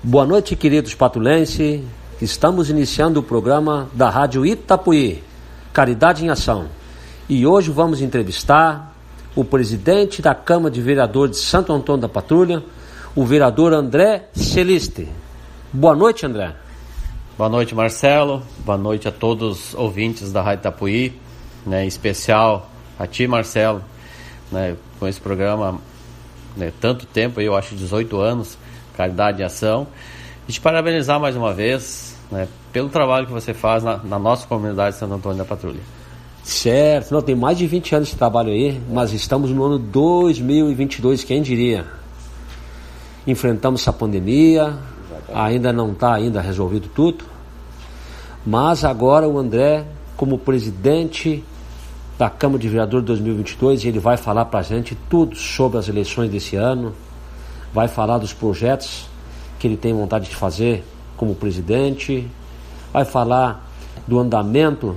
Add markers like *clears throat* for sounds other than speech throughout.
Boa noite, queridos patulenses. Estamos iniciando o programa da Rádio Itapuí, Caridade em Ação. E hoje vamos entrevistar o presidente da Câmara de Vereadores de Santo Antônio da Patrulha, o vereador André Celiste. Boa noite, André. Boa noite, Marcelo. Boa noite a todos os ouvintes da Rádio Itapuí, né, em especial a ti, Marcelo, né, com esse programa né, tanto tempo, eu acho 18 anos Caridade em Ação. E te parabenizar mais uma vez né, pelo trabalho que você faz na, na, nossa comunidade de Santo Antônio da Patrulha. Certo, não, tem mais de 20 anos de trabalho aí, mas estamos no ano 2022, quem diria? Enfrentamos essa pandemia, ainda não está ainda resolvido tudo, mas agora o André, como presidente da Câmara de Vereadores 2022, ele vai falar para a gente tudo sobre as eleições desse ano, vai falar dos projetos que ele tem vontade de fazer como presidente, vai falar do andamento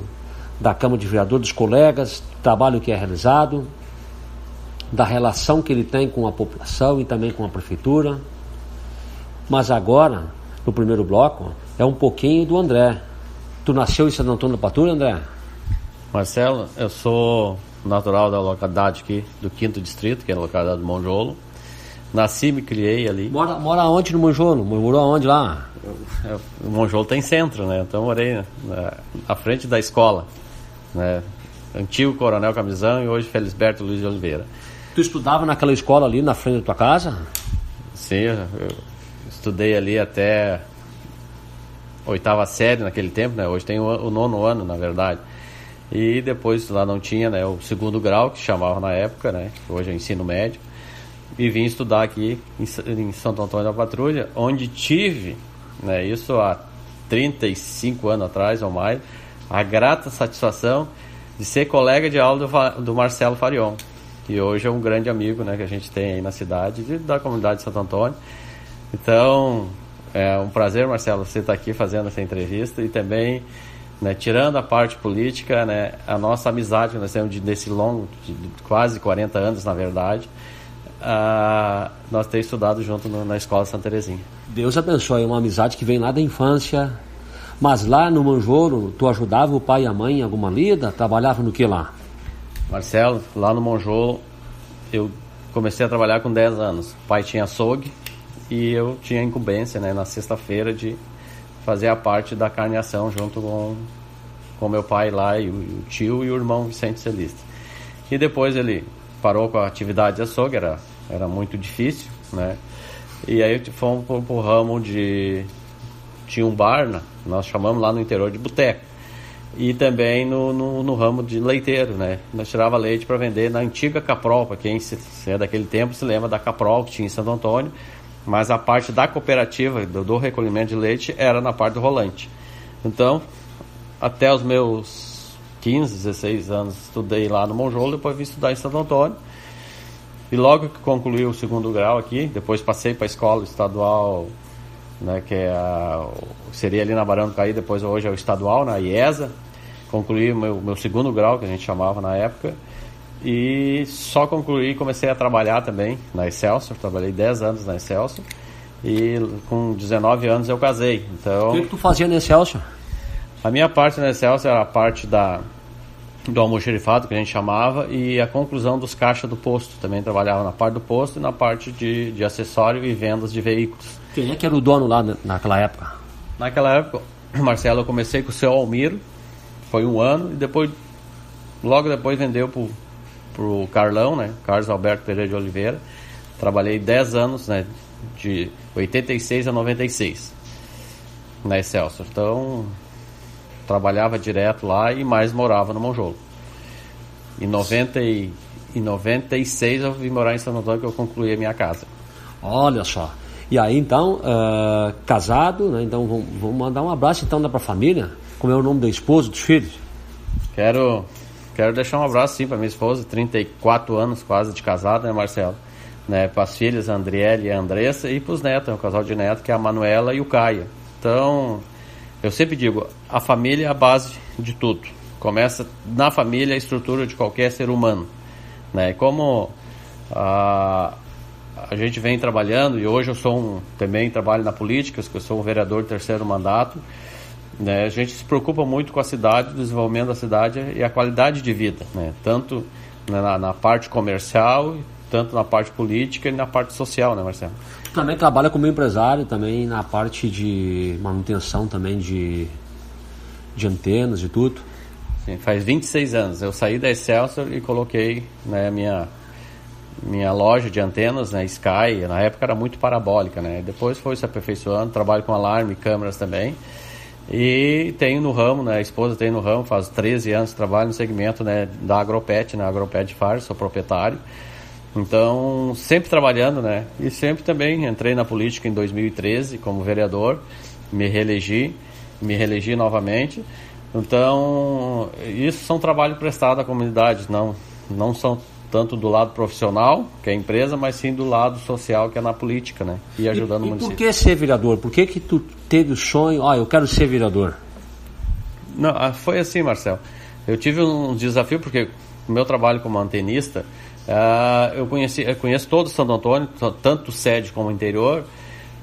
da Câmara de Vereadores, dos colegas, do trabalho que é realizado, da relação que ele tem com a população e também com a prefeitura. Mas agora, no primeiro bloco, é um pouquinho do André. Tu nasceu em Santo Antônio da Patrulha, André? Marcelo, eu sou natural da localidade aqui, do quinto distrito, que é a localidade do Monjolo. Nasci e me criei ali. Mora, mora onde no Monjolo? Morou aonde lá? O Monjolo tem centro, né? Então morei na, na frente da escola. Né? Antigo Coronel Camisão e hoje Felisberto Luiz de Oliveira. Tu estudava naquela escola ali na frente da tua casa? Sim, eu estudei ali até oitava série naquele tempo, né? Hoje tem o, o nono ano, na verdade. E depois lá não tinha, né? O segundo grau, que chamava na época, né? Hoje é ensino médio e vim estudar aqui em, em Santo Antônio da Patrulha, onde tive, né, isso há 35 anos atrás ou mais, a grata satisfação de ser colega de aula do, do Marcelo Farion, que hoje é um grande amigo né, que a gente tem aí na cidade, de, da comunidade de Santo Antônio. Então, é um prazer, Marcelo, você estar aqui fazendo essa entrevista e também, né, tirando a parte política, né, a nossa amizade que nós temos de, desse longo, de quase 40 anos, na verdade, uh, nós ter estudado junto no, na escola Santa Terezinha. Deus abençoe, uma amizade que vem lá da infância. Mas lá no Monjolo, tu ajudava o pai e a mãe em alguma lida? Trabalhava no que lá? Marcelo, lá no Monjolo, eu comecei a trabalhar com 10 anos. O pai tinha açougue e eu tinha incumbência né, na sexta-feira de fazer a parte da carneação junto com com meu pai lá e o, o tio e o irmão Vicente Celista. E depois ele parou com a atividade de açougue, era era muito difícil, né? E aí fomos pro, pro ramo de. Tinha um bar, né? nós chamamos lá no interior de boteco. E também no, no, no, ramo de leiteiro, né? Nós tirava leite para vender na antiga Caprol, para quem se, se é daquele tempo se lembra da Caprol que tinha em Santo Antônio, mas a parte da cooperativa, do, do recolhimento de leite, era na parte do rolante. Então, até os meus 15, 16 anos, estudei lá no Monjolo, depois vim estudar em Santo Antônio. E logo que concluí o segundo grau aqui, depois passei para a escola estadual, né, que é a, seria ali na Barão do Caí, depois hoje é o estadual, na IESA. Concluí o meu, meu segundo grau, que a gente chamava na época. E só concluí e comecei a trabalhar também na Excelsior. Trabalhei 10 anos na Excelsior. E com 19 anos eu casei. Então, o que, que tu fazia na Excelsior? A minha parte na Excelsior era a parte da do almoxerifado, que a gente chamava, e a conclusão dos caixas do posto. Também trabalhava na parte do posto e na parte de, de acessório e vendas de veículos. Quem é que era o dono lá naquela época? Naquela época, *clears throat* Marcelo, eu comecei com o seu Almiro, foi um ano, e depois, logo depois vendeu pro, pro Carlão, né? Carlos Alberto Pereira de Oliveira. Trabalhei 10 anos, né? De 86 a 96 na Excelsior. Então, trabalhava direto lá e mais morava no Monjolo. Em, 90 e, em 96 eu vim morar em São Antônio que eu concluí a minha casa. Olha só. E aí então, uh, casado, né? Então vamos, vamos, mandar um abraço então para a família. Como é o nome da esposa, dos filhos? Quero, quero deixar um abraço sim para minha esposa, 34 anos quase de casado, né, Marcelo? Né, para as filhas, a Andriele e a Andressa, e para os netos, o casal de netos, que é a Manuela e o Caio. Então, eu sempre digo, a família é a base de tudo. Começa na família a estrutura de qualquer ser humano. Né? Como a, a gente vem trabalhando e hoje eu sou um, também trabalho na política, eu sou um vereador de terceiro mandato. Né? A gente se preocupa muito com a cidade, o desenvolvimento da cidade e a qualidade de vida, né? tanto na, na parte comercial, tanto na parte política e na parte social, né, Marcelo? Também trabalha como empresário, também na parte de manutenção também de, de antenas e tudo. Sim, faz 26 anos. Eu saí da Excelsior e coloquei né, minha minha loja de antenas, né, Sky, na época era muito parabólica, né? Depois foi se aperfeiçoando, trabalho com alarme, câmeras também. E tenho no ramo, né, a esposa tem no ramo, faz 13 anos que trabalho no segmento, né, da Agropet, né, Agropet Far, sou proprietário. Então, sempre trabalhando, né? E sempre também entrei na política em 2013 como vereador, me reelegi, me reelegi novamente. Então, isso são trabalho prestado à comunidade, não não são tanto do lado profissional, que é a empresa, mas sim do lado social, que é na política, né? E ajudando e, o município. E por que ser vereador? Por que que tu teve o sonho, ah, eu quero ser vereador? Não, ah, foi assim, Marcel. Eu tive um desafio, porque o meu trabalho como antenista, uh, eu, conheci, eu conheço todo Santo Antônio, tanto sede como interior,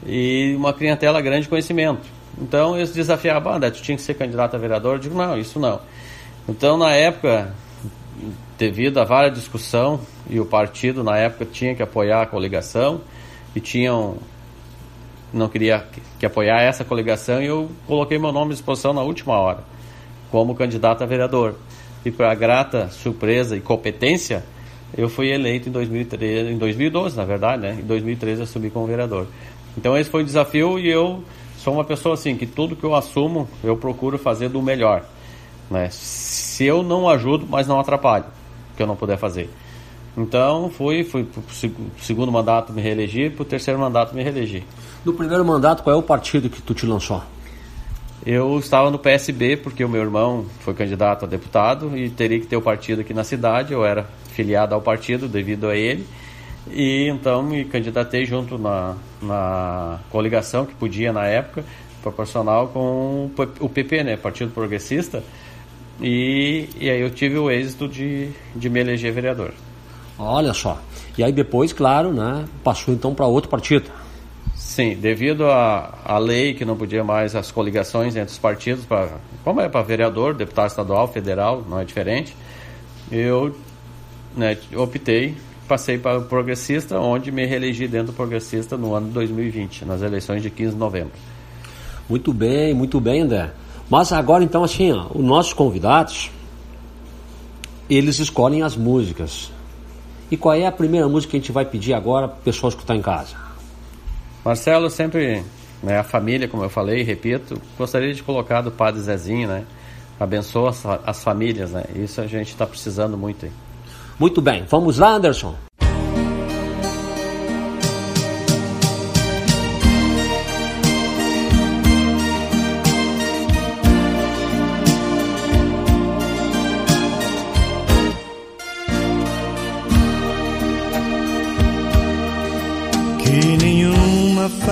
e uma clientela grande de conhecimento. Então, eles desafiavam, ah, tu tinha que ser candidato a vereador? Eu digo, não, isso não. Então, na época, devido a várias discussão e o partido na época tinha que apoiar a coligação e tinham não queria que, que apoiar essa coligação e eu coloquei meu nome à disposição na última hora como candidato a vereador e para grata surpresa e competência eu fui eleito em 2013 em 2012 na verdade né em 2013 eu subi como vereador então esse foi o desafio e eu sou uma pessoa assim que tudo que eu assumo eu procuro fazer do melhor né se eu não ajudo mas não atrapalho que eu não puder fazer. Então fui, fui para o segundo mandato me reelegi, para o terceiro mandato me reelegi. No primeiro mandato, qual é o partido que tu te lançou? Eu estava no PSB porque o meu irmão foi candidato a deputado e teria que ter o partido aqui na cidade. Eu era filiado ao partido devido a ele e então me candidatei junto na, na coligação que podia na época proporcional com o PP, né, Partido Progressista e, e aí eu tive o êxito de, de me eleger vereador. Olha só. E aí depois, claro, né, passou então para outro partido. Sim, devido à lei que não podia mais as coligações entre os partidos, pra, como é para vereador, deputado estadual, federal, não é diferente, eu né, optei, passei para o progressista, onde me reelegi dentro do progressista no ano de 2020, nas eleições de 15 de novembro. Muito bem, muito bem, André. Mas agora então assim, ó, os nossos convidados eles escolhem as músicas. E qual é a primeira música que a gente vai pedir agora para o pessoal escutar em casa? Marcelo, sempre, né, a família, como eu falei, repito, gostaria de colocar do Padre Zezinho, né? Abençoa as, as famílias, né? Isso a gente está precisando muito aí. Muito bem, vamos lá, Anderson.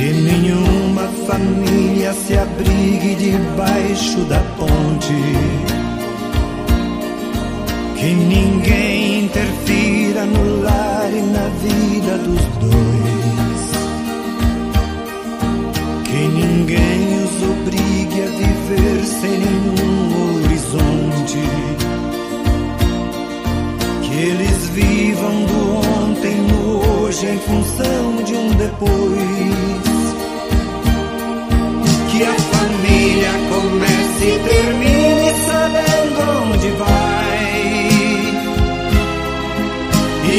que nenhuma família se abrigue debaixo da ponte. Que ninguém interfira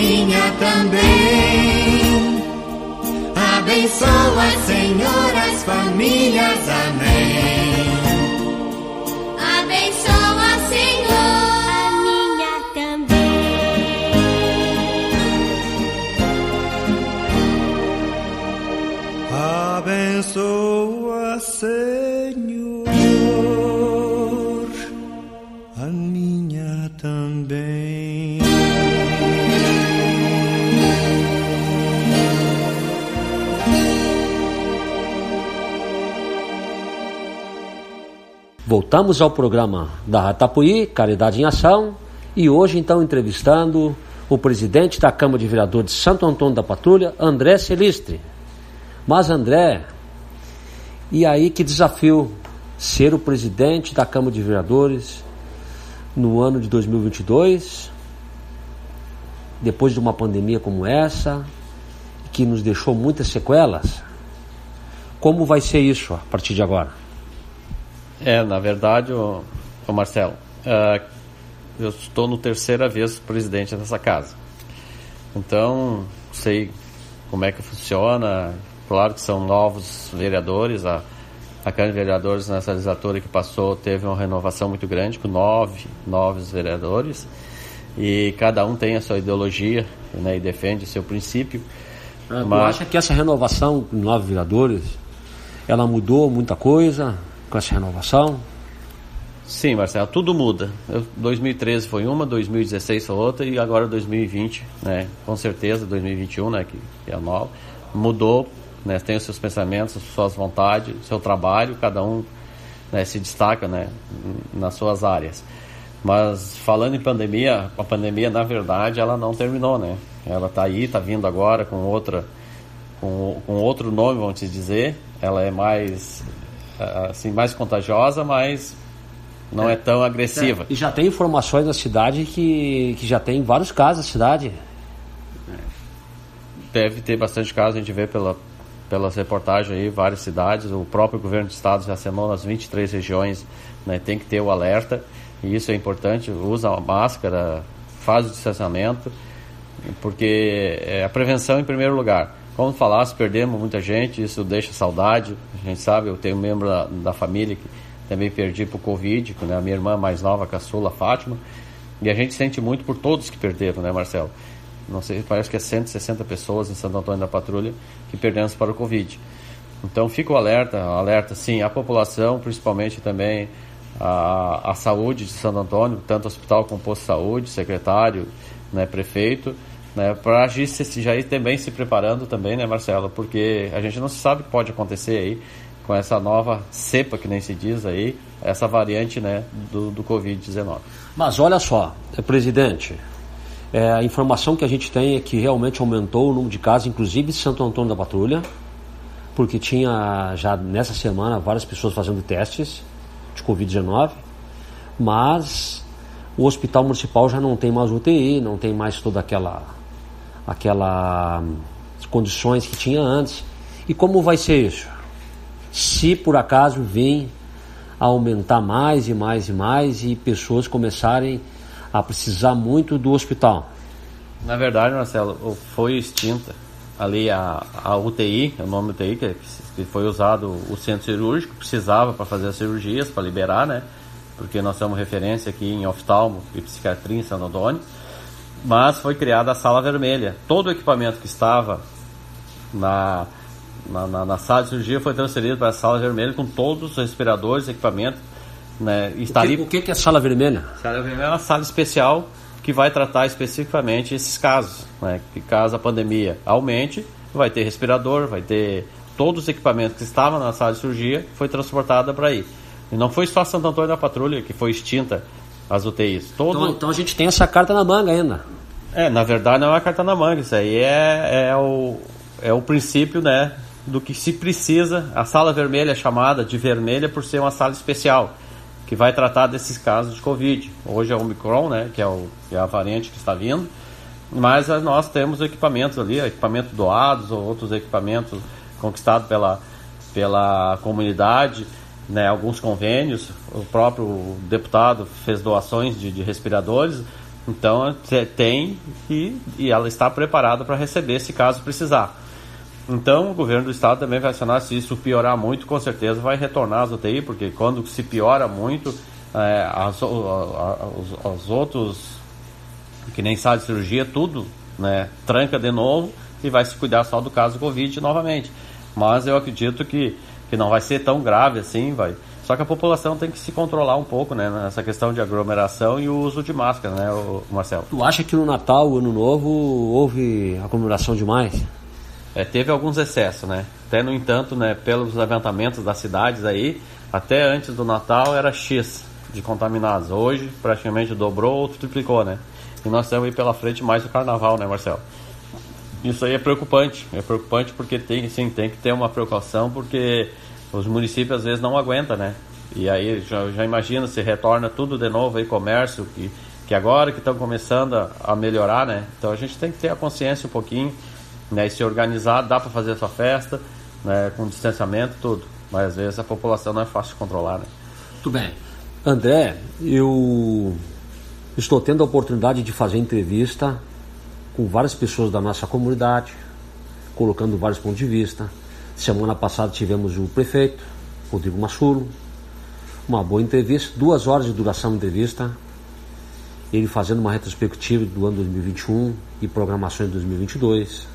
minha também. Abençoa, Senhor, as famílias, amém. Voltamos ao programa da Ratapuí, Caridade em Ação, e hoje então entrevistando o presidente da Câmara de Vereadores de Santo Antônio da Patrulha, André Celistre. Mas André, e aí que desafio ser o presidente da Câmara de Vereadores no ano de 2022, depois de uma pandemia como essa, que nos deixou muitas sequelas? Como vai ser isso a partir de agora? É, na verdade, o, Marcelo, ah, eu estou no terceira vez presidente dessa casa. Então, sei como é que funciona. Claro que são novos vereadores. A, a Câmara de Vereadores nessa legislatura que passou teve uma renovação muito grande, com nove novos vereadores. E cada um tem a sua ideologia né, e defende o seu princípio. Ah, Mas- acha que essa renovação com nove vereadores, ela mudou muita coisa com essa renovação? Sim, Marcelo, tudo muda. Eu- 2013 foi uma, 2016 foi outra e agora 2020, né? Com certeza 2021, né? Que, que é nova, mudou, né? Tem os seus pensamentos, as suas vontades, seu trabalho, cada um né, se destaca, né? Nas suas áreas. Mas falando em pandemia, a pandemia na verdade ela não terminou, né? Ela está aí, está vindo agora com outra, com, com outro nome, vamos dizer. Ela é mais assim mais contagiosa, mas não é, tão agressiva. E já tem informações na cidade que, que já tem vários casos na cidade. Deve ter bastante casos, a gente vê pela, pelas reportagens aí, várias cidades, o próprio governo do estado já assinou nas 23 regiões, né, tem que ter o alerta, e isso é importante, usa a máscara, faz o distanciamento, porque é a prevenção em primeiro lugar. Como falasse, perdemos muita gente, isso deixa saudade. A gente sabe, eu tenho um membro da, da família que também perdi por Covid, né? a minha irmã mais nova, a caçula, Fátima. E a gente sente muito por todos que perderam, né, Marcelo? Não sei, parece que é 160 pessoas em Santo Antônio da Patrulha que perdemos para o Covid. Então fica o alerta, alerta sim, a população, principalmente também a, a saúde de Santo Antônio, tanto hospital como posto de saúde, secretário, né, prefeito, né, para já ir também se preparando também, né, Marcelo? Porque a gente não sabe o que pode acontecer aí com essa nova cepa que nem se diz aí, essa variante, né, do, do Covid-19. Mas olha só, é, presidente, é, a informação que a gente tem é que realmente aumentou o número de casos, inclusive de Santo Antônio da Patrulha, porque tinha já nessa semana várias pessoas fazendo testes de Covid-19, mas o hospital municipal já não tem mais UTI, não tem mais toda aquela aquela hum, condições que tinha antes. E como vai ser isso? Se por acaso vir a aumentar mais e mais e mais e pessoas começarem a precisar muito do hospital. Na verdade, Marcelo, foi extinta ali a, a UTI, é o nome UTI, que, que foi usado o centro cirúrgico, precisava para fazer as cirurgias, para liberar, né? Porque nós somos referência aqui em oftalmo e psiquiatria em Santo Antônio. Mas foi criada a sala vermelha. Todo o equipamento que estava na, na, na, na sala de cirurgia foi transferido para a sala vermelha com todos os respiradores, equipamentos. Né? Está o, que, ali... o que é a sala vermelha? A sala vermelha é uma sala especial que vai tratar especificamente esses casos. Né? Que caso a pandemia aumente, vai ter respirador, vai ter todos os equipamentos que estavam na sala de cirurgia, foi transportada para aí. E não foi só Santo Antônio da Patrulha que foi extinta as UTIs. Todo... Então, então, a gente tem essa carta na manga ainda. É, na verdade não é uma carta na manga, isso aí é, é, o, é o princípio né, do que se precisa. A sala vermelha é chamada de vermelha por ser uma sala especial que vai tratar desses casos de Covid. Hoje é o Omicron, né, que é, o, que é a variante que está vindo, mas nós temos equipamentos ali, equipamentos doados ou outros equipamentos conquistados pela, pela comunidade, né, alguns convênios, o próprio deputado fez doações de, de respiradores, então tem e, e ela está preparada para receber se caso precisar. Então, o governo do estado também vai acionar, se isso piorar muito, com certeza vai retornar as UTI, porque quando se piora muito, é, as, os, os, outros, que nem sala de cirurgia, tudo né, tranca de novo e vai se cuidar só do caso Covid novamente. Mas eu acredito que, que não vai ser tão grave assim, vai. Só que a população tem que se controlar um pouco, né? Nessa questão de aglomeração e o uso de máscara, né, Marcelo? Tu acha que no Natal, Ano Novo, houve aglomeração demais? é, teve alguns excessos, né? Até no entanto, né, pelos levantamentos das cidades aí, até antes do Natal era X de contaminados. Hoje praticamente dobrou ou triplicou, né? E nós temos aí pela frente mais o carnaval, né, Marcelo? Isso aí é preocupante. É preocupante porque tem, sim, tem que ter uma precaução porque os municípios às vezes não aguentam, né? E aí já, já imagina se retorna tudo de novo aí comércio que que agora que estão começando a, a melhorar, né? Então a gente tem que ter a consciência um pouquinho né, e se organizar, dá para fazer a sua festa, né, com distanciamento, tudo. Mas às vezes a população não é fácil de controlar, né? Muito bem. André, eu estou tendo a oportunidade de fazer entrevista com várias pessoas da nossa comunidade, colocando vários pontos de vista. Semana passada tivemos o prefeito, Rodrigo Massulo, uma boa entrevista, duas horas de duração de entrevista, ele fazendo uma retrospectiva do ano 2021 e programações de 2022.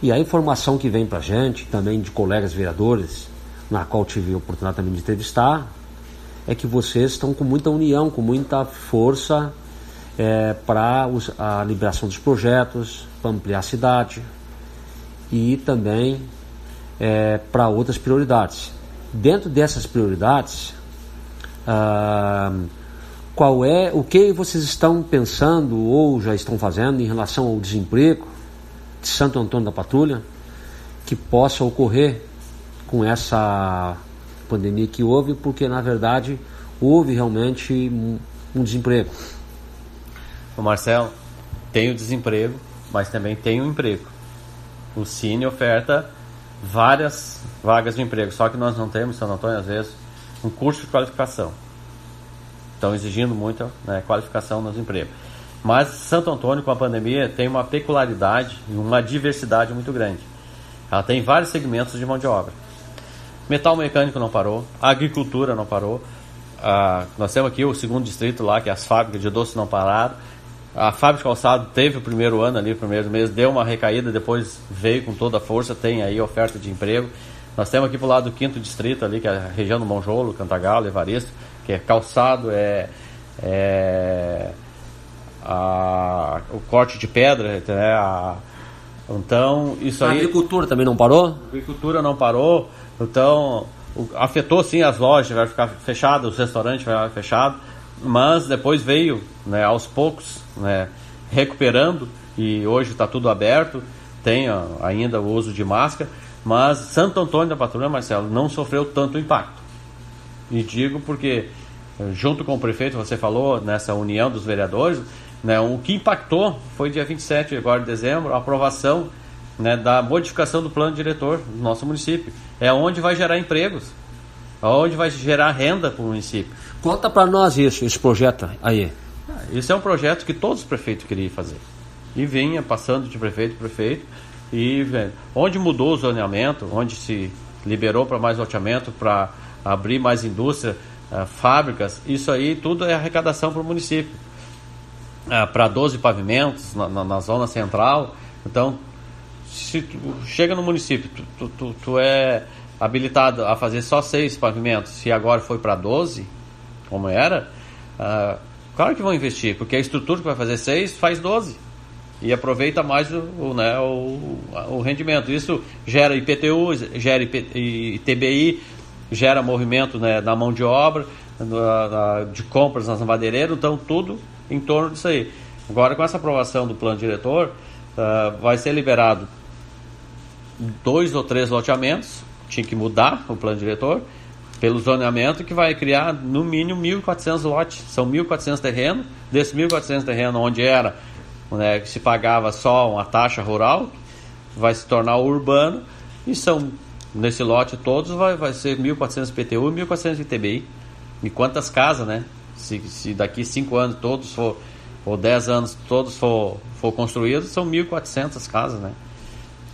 E a informação que vem para a gente, também de colegas vereadores, na qual tive a oportunidade também de entrevistar, é que vocês estão com muita união, com muita força é, para a liberação dos projetos, para ampliar a cidade e também é, para outras prioridades. Dentro dessas prioridades, ah, qual é o que vocês estão pensando ou já estão fazendo em relação ao desemprego, de Santo Antônio da Patrulha que possa ocorrer com essa pandemia que houve, porque na verdade houve realmente um desemprego. O Marcelo, tem o desemprego, mas também tem o emprego. O Cine oferta várias vagas de emprego, só que nós não temos, Santo Antônio, às vezes, um curso de qualificação. Estão exigindo muita né, qualificação nos empregos. Mas Santo Antônio, com a pandemia, tem uma peculiaridade e uma diversidade muito grande. Ela tem vários segmentos de mão de obra. Metal mecânico não parou, agricultura não parou. Ah, nós temos aqui o segundo distrito lá, que é as fábricas de doce não pararam. A fábrica de calçado teve o primeiro ano ali, o primeiro mês, deu uma recaída, depois veio com toda a força, tem aí oferta de emprego. Nós temos aqui pro lado do quinto distrito ali, que é a região do Monjolo, Cantagalo, Evaristo, que é calçado, é, é a, o corte de pedra, né, a, então isso A aí... agricultura também não parou? A agricultura não parou, então o- afetou sim as lojas, vai ficar fechado, os restaurantes vai ficar fechado, mas depois veio, né, aos poucos, né, recuperando e hoje está tudo aberto, tem ó, ainda o uso de máscara, mas Santo Antônio da Patrulha, Marcelo, não sofreu tanto impacto. E digo porque, eh, junto com o prefeito, você falou nessa união dos vereadores, né, o que impactou foi dia 27 agora de dezembro, a aprovação né, da modificação do plano diretor do nosso município. É onde vai gerar empregos, onde vai gerar renda para o município. Conta para nós isso, esse projeto aí. Esse é um projeto que todos os prefeitos queriam fazer. E vinha passando de prefeito em prefeito. E onde mudou o zoneamento, onde se liberou para mais loteamento, para abrir mais indústria, ah, fábricas, isso aí tudo é arrecadação para o município. para 12 pavimentos na, na- na zona central. Então, se tu chega no município, tu, tu, tu, tu é habilitado a fazer só seis pavimentos, se agora foi para 12, como era, ah, claro que vão investir, porque a estrutura que vai fazer seis faz 12 e aproveita mais o, o, né, o, o rendimento. Isso gera IPTU, gera ITBI, gera movimento né, na mão de obra, na- na- de compras nas madeireiras, então tudo em torno disso aí. Agora, com essa aprovação do plano diretor, ah, vai ser liberado dois ou três loteamentos, tinha que mudar o plano diretor, pelo zoneamento, que vai criar no mínimo 1.400 lotes. São 1.400 terrenos, desses 1.400 terrenos onde era, né, que se pagava só uma taxa rural, vai se tornar urbano, e são, nesse lote todos, vai, vai ser 1.400 PTU e 1.400 ITBI. E quantas casas, né? Se, se daqui 5 anos todos for, ou 10 anos todos for, for construídos, são 1.400 casas, né?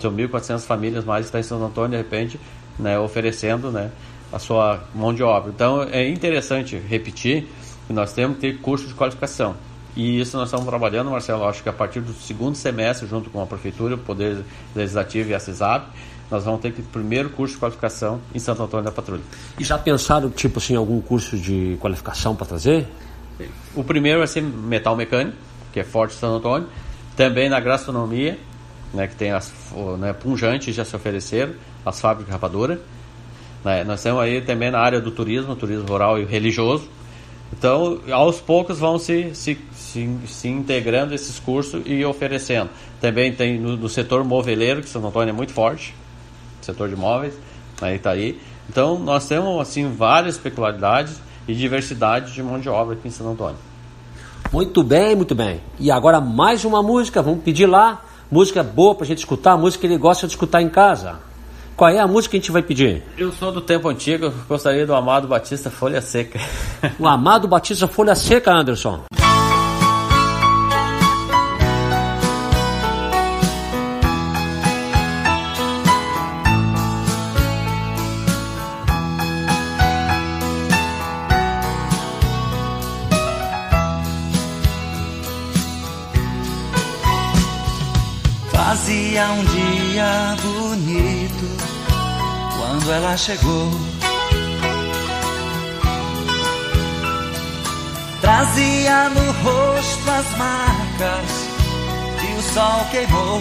São 1.400 famílias mais que estão em Santo Antônio, de repente, né, oferecendo né, a sua mão de obra. Então, é interessante repetir que nós temos que ter curso de qualificação. E isso nós estamos trabalhando, Marcelo, acho que a partir do segundo semestre, junto com a Prefeitura, o Poder Legislativo e a CISAP, nós vamos ter que primeiro curso de qualificação em Santo Antônio da Patrulha. E já pensaram, tipo assim, algum curso de qualificação para trazer? O primeiro vai ser metal mecânico, que é forte em Santo Antônio. Também na gastronomia, né, que tem as o, né, punjantes já se ofereceram, as fábricas de rapadura. Né, nós temos aí também na área do turismo, turismo rural e religioso. Então, aos poucos vão se, se, se, se integrando esses cursos e oferecendo. Também tem no, no setor moveleiro, que Santo Antônio é muito forte, setor de móveis, aí tá aí. Então, nós temos assim várias peculiaridades e diversidade de mão de obra aqui em Santo Antônio. Muito bem, muito bem. E agora mais uma música, vamos pedir lá. Música boa pra gente escutar, música que ele gosta de escutar em casa. Qual é a música que a gente vai pedir? Eu sou do tempo antigo, gostaria do Amado Batista Folha Seca. *laughs* O Amado Batista Folha Seca, Anderson. Fazia um dia bonito quando ela chegou. Trazia no rosto as marcas que o sol queimou.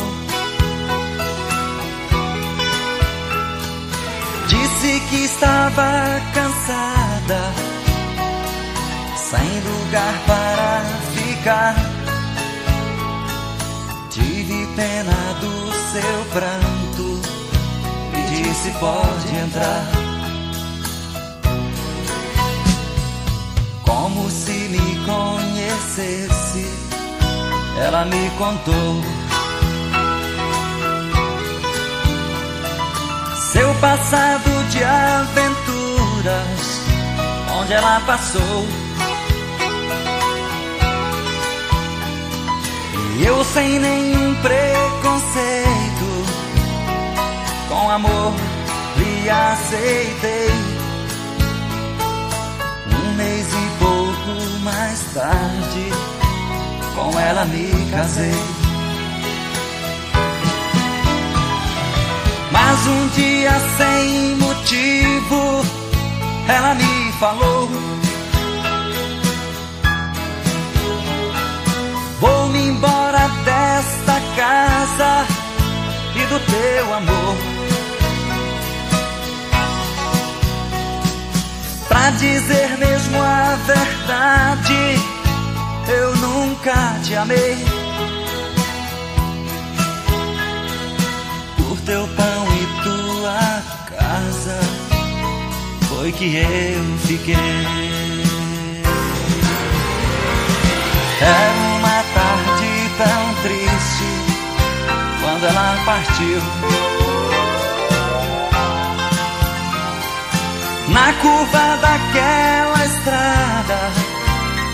Disse que estava cansada, sem lugar para ficar. Tive pena do seu pranto e disse: pode entrar. Como se me conhecesse, ela me contou. Seu passado de aventuras, onde ela passou. sem nenhum preconceito. Com amor aceitei. Um mês e pouco mais tarde, com ela me casei. Mas um dia sem motivo, ela me falou. Vou-me embora desta casa e do teu amor. Pra dizer mesmo a verdade, eu nunca te amei. Por teu pão e tua casa, foi que eu fiquei. Era uma tarde tão triste quando ela partiu. Na curva daquela estrada,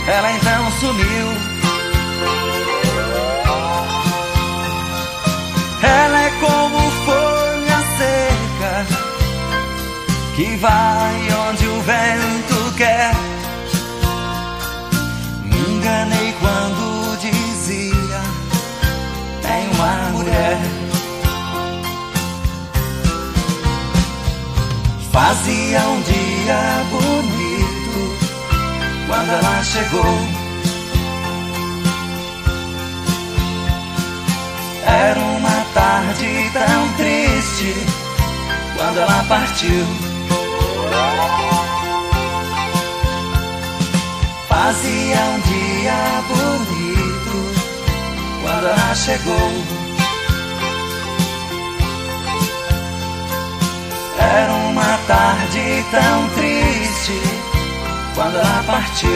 ela então sumiu. Ela é como folha seca que vai onde o vento quer. Me enganei quando dizia tem uma mulher. Fazia um dia bonito quando ela chegou. Era uma tarde tão triste quando ela partiu. Fazia um dia bonito quando ela chegou. Era uma tarde tão triste quando ela partiu.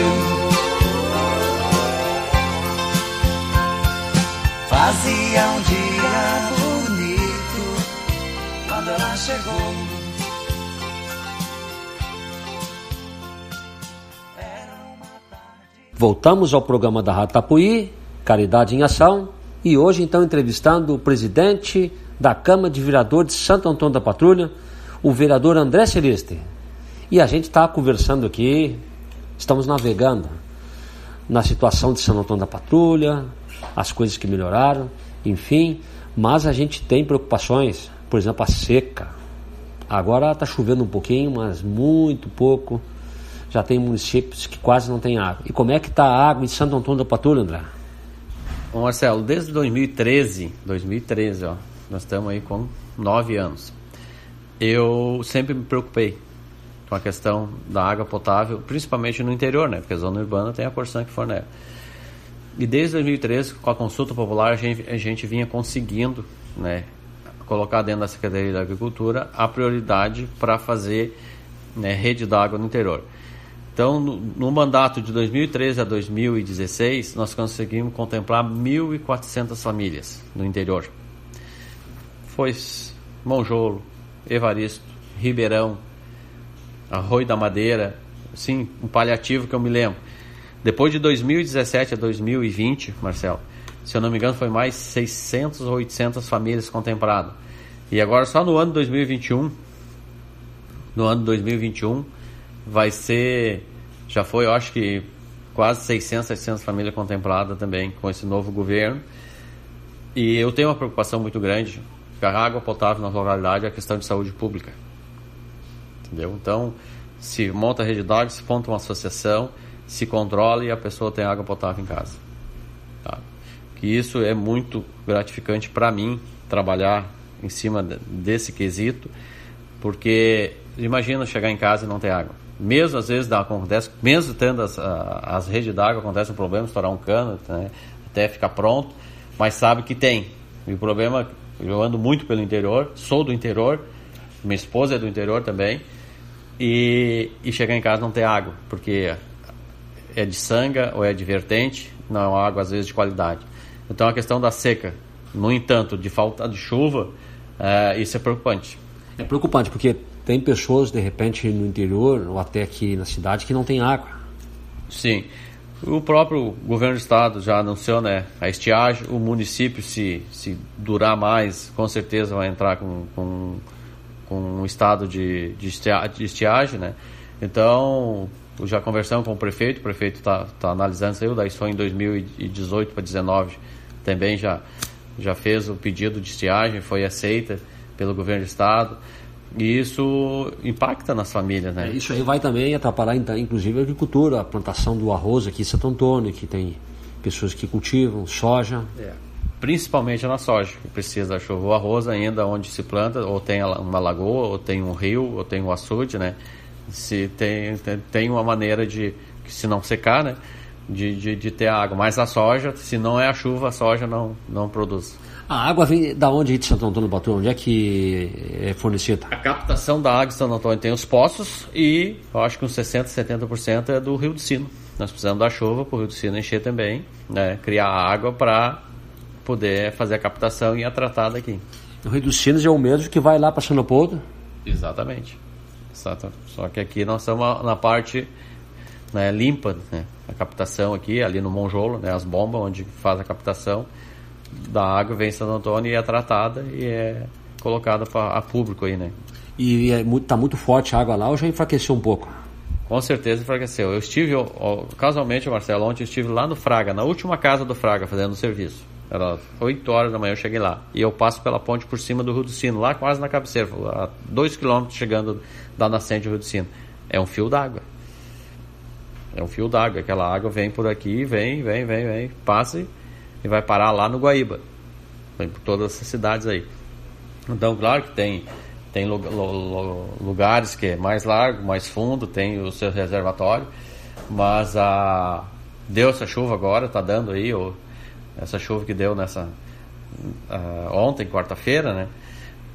Fazia um dia bonito quando ela chegou. Voltamos ao programa da Rádio Tapuí, Caridade em Ação, e hoje então entrevistando o presidente da Câmara de Vereadores de Santo Antônio da Patrulha, o vereador André Celeste. E a gente está conversando aqui, estamos navegando na situação de Santo Antônio da Patrulha, as coisas que melhoraram, enfim, mas a gente tem preocupações, por exemplo, a seca. Agora está chovendo um pouquinho, mas muito pouco. Já tem municípios que quase não tem água. E como é que está a água em Santo Antônio da Patrulha, André? Ô Marcelo, desde 2013, 2013, ó, nós estamos aí com nove anos. Eu sempre me preocupei com a questão da água potável, principalmente no interior, né? Porque a zona urbana tem a Corsan que fornece. E desde 2013, com a consulta popular, a gente, a gente vinha conseguindo, né, colocar dentro da Secretaria da Agricultura a prioridade para fazer né, rede d'água no interior. Então, no, no mandato de 2013 a 2016, nós conseguimos contemplar 1.400 famílias no interior. Foi Monjolo, Evaristo, Ribeirão, Arroio da Madeira, sim, um paliativo que eu me lembro. Depois de 2017 a 2020, Marcelo, se eu não me engano, foi mais 600 ou 800 famílias contempladas. E agora, só no ano 2021, no ano 2021, vai ser, já foi, eu acho que quase 600, 700 famílias contempladas também com esse novo governo. E eu tenho uma preocupação muito grande, a água potável na localidade é questão de saúde pública. Entendeu? Então, se monta a rede d'água, se monta uma associação, se controla e a pessoa tem água potável em casa. Tá? Que isso é muito gratificante para mim trabalhar em cima desse quesito, porque imagina chegar em casa e não ter água. Mesmo às vezes dá, acontece, mesmo tendo as, as redes d'água, acontece um problema, estourar um cano, né, até ficar pronto, mas sabe que tem. E o problema, eu ando muito pelo interior, sou do interior, minha esposa é do interior também, e, e chegar em casa não ter água, porque é de sanga ou é de vertente, não é água às vezes de qualidade. Então a questão da seca, no entanto, de falta de chuva, é, isso é preocupante. É preocupante porque tem pessoas de repente no interior ou até aqui na cidade que não tem água. Sim. O próprio governo do estado já anunciou né, a estiagem. O município, se, se durar mais, com certeza vai entrar com, com, com um estado de, de, estia- de estiagem. Né? Então, já conversamos com o prefeito. O prefeito está tá analisando isso aí. Daí foi em 2018 para 2019 também já, já fez o pedido de estiagem, foi aceita pelo governo do estado. E isso impacta nas famílias, né? É, Isso aí vai também atrapalhar, então, inclusive, a agricultura, a plantação do arroz aqui em Santo Antônio, que tem pessoas que cultivam soja. principalmente na soja, que precisa da chuva. O arroz ainda onde se planta, ou tem uma lagoa, ou tem um rio, ou tem um açude, né? Se tem, tem, uma maneira de, se não secar, né? De, de, de ter água. Mas a soja, se não é a chuva, a soja não, não produz. A água vem da onde de Santo Antônio do Batu? Onde é que é fornecida? A captação da água de Santo Antônio tem os poços e eu acho que uns 60%, 70% é do Rio do Sino. Nós precisamos da chuva para o Rio do Sino encher também, né? criar água para poder fazer a captação e a tratada aqui. O Rio dos Sinos é o mesmo que vai lá para São Leopoldo. Exatamente. Exato. Só que aqui nós estamos na parte né, limpa, né? A captação aqui, ali no Monjolo, né? As bombas onde faz a captação da água vem em Santo Antônio e é tratada e é colocada a público aí, né? E é muito, tá muito forte a água lá ou já enfraqueceu um pouco? Com certeza enfraqueceu. Eu estive, casualmente, Marcelo, ontem eu estive lá no Fraga, na última casa do Fraga, fazendo o serviço. Era 8 horas da manhã eu cheguei lá. E eu passo pela ponte por cima do Rio do Sino, lá quase na cabeceira, a 2 quilômetros chegando da nascente do Rio do Sino. É um fio d'água. É um fio d'água. Aquela água vem por aqui, vem, vem, vem, vem, passa e- e vai parar lá no Guaíba. Vem por todas essas cidades aí. Então, claro que tem, tem lu- lu- lu- lugares que é mais largo, mais fundo, tem o seu reservatório, mas a, deu essa chuva agora, tá dando aí, ou, essa chuva que deu nessa ah, ontem, quarta-feira, né?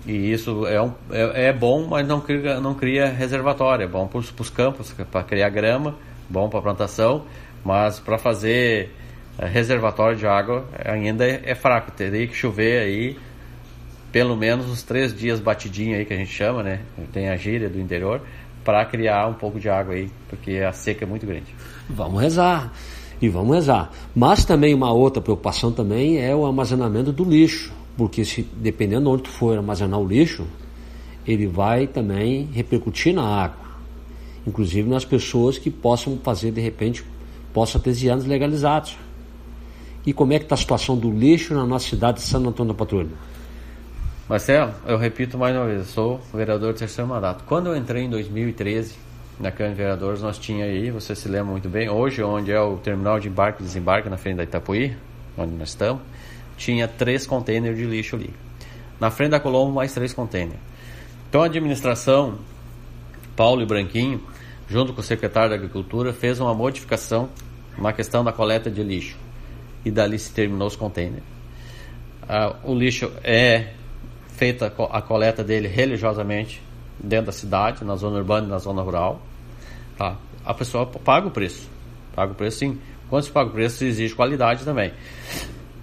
E isso é, um, é, é bom, mas não cria, não cria reservatório. É bom para os campos, para criar grama, bom para plantação, mas para fazer reservatório de água ainda é, é fraco. Teria que chover aí pelo menos uns três dias batidinho aí que a gente chama, né? Tem a gíria do interior para criar um pouco de água aí, porque a seca é muito grande. Vamos rezar. E vamos rezar. Mas também uma outra preocupação também é o armazenamento do lixo. Porque se dependendo de onde tu for armazenar o lixo, ele vai também repercutir na água. Inclusive nas pessoas que possam fazer de repente poços artesianos legalizados. E como é que está a situação do lixo na nossa cidade de Santo Antônio da Patrulha? Marcelo, eu repito mais uma vez, eu sou vereador de terceiro mandato. Quando eu entrei em 2013 na Câmara de Vereadores, nós tinha aí, você se lembra muito bem, hoje onde é o terminal de embarque e desembarque na frente da Itapuí, onde nós estamos, tinha três containers de lixo ali. Na frente da Colombo, mais três containers. Então a administração, Paulo e Branquinho, junto com o secretário da Agricultura, fez uma modificação na questão da coleta de lixo. E dali se terminou os containers. Ah, o lixo é feita a co- a coleta dele religiosamente dentro da cidade, na zona urbana e na zona rural. Tá? A pessoa paga o preço. Paga o preço sim. Quando se paga o preço, se exige qualidade também.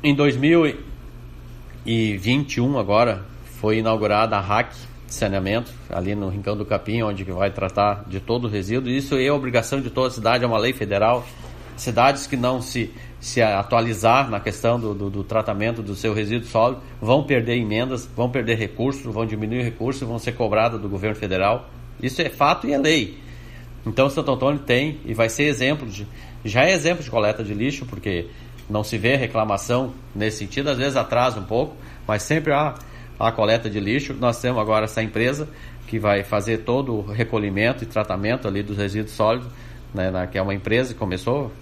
Em 2021 agora foi inaugurada a RAC de saneamento ali no Rincão do Capim, onde que vai tratar de todo o resíduo. Isso é obrigação de toda a cidade, é uma lei federal. Cidades que não se, se atualizar na questão do, do, do tratamento do seu resíduo sólido vão perder emendas, vão perder recursos, vão diminuir recursos, vão ser cobradas do governo federal. Isso é fato e é lei. Então Santo Antônio tem e vai ser exemplo de já é exemplo de coleta de lixo porque não se vê reclamação nesse sentido, às vezes atrasa um pouco, mas sempre há a coleta de lixo. Nós temos agora essa empresa que vai fazer todo o recolhimento e tratamento ali dos resíduos sólidos, né, na, que é uma empresa que começou,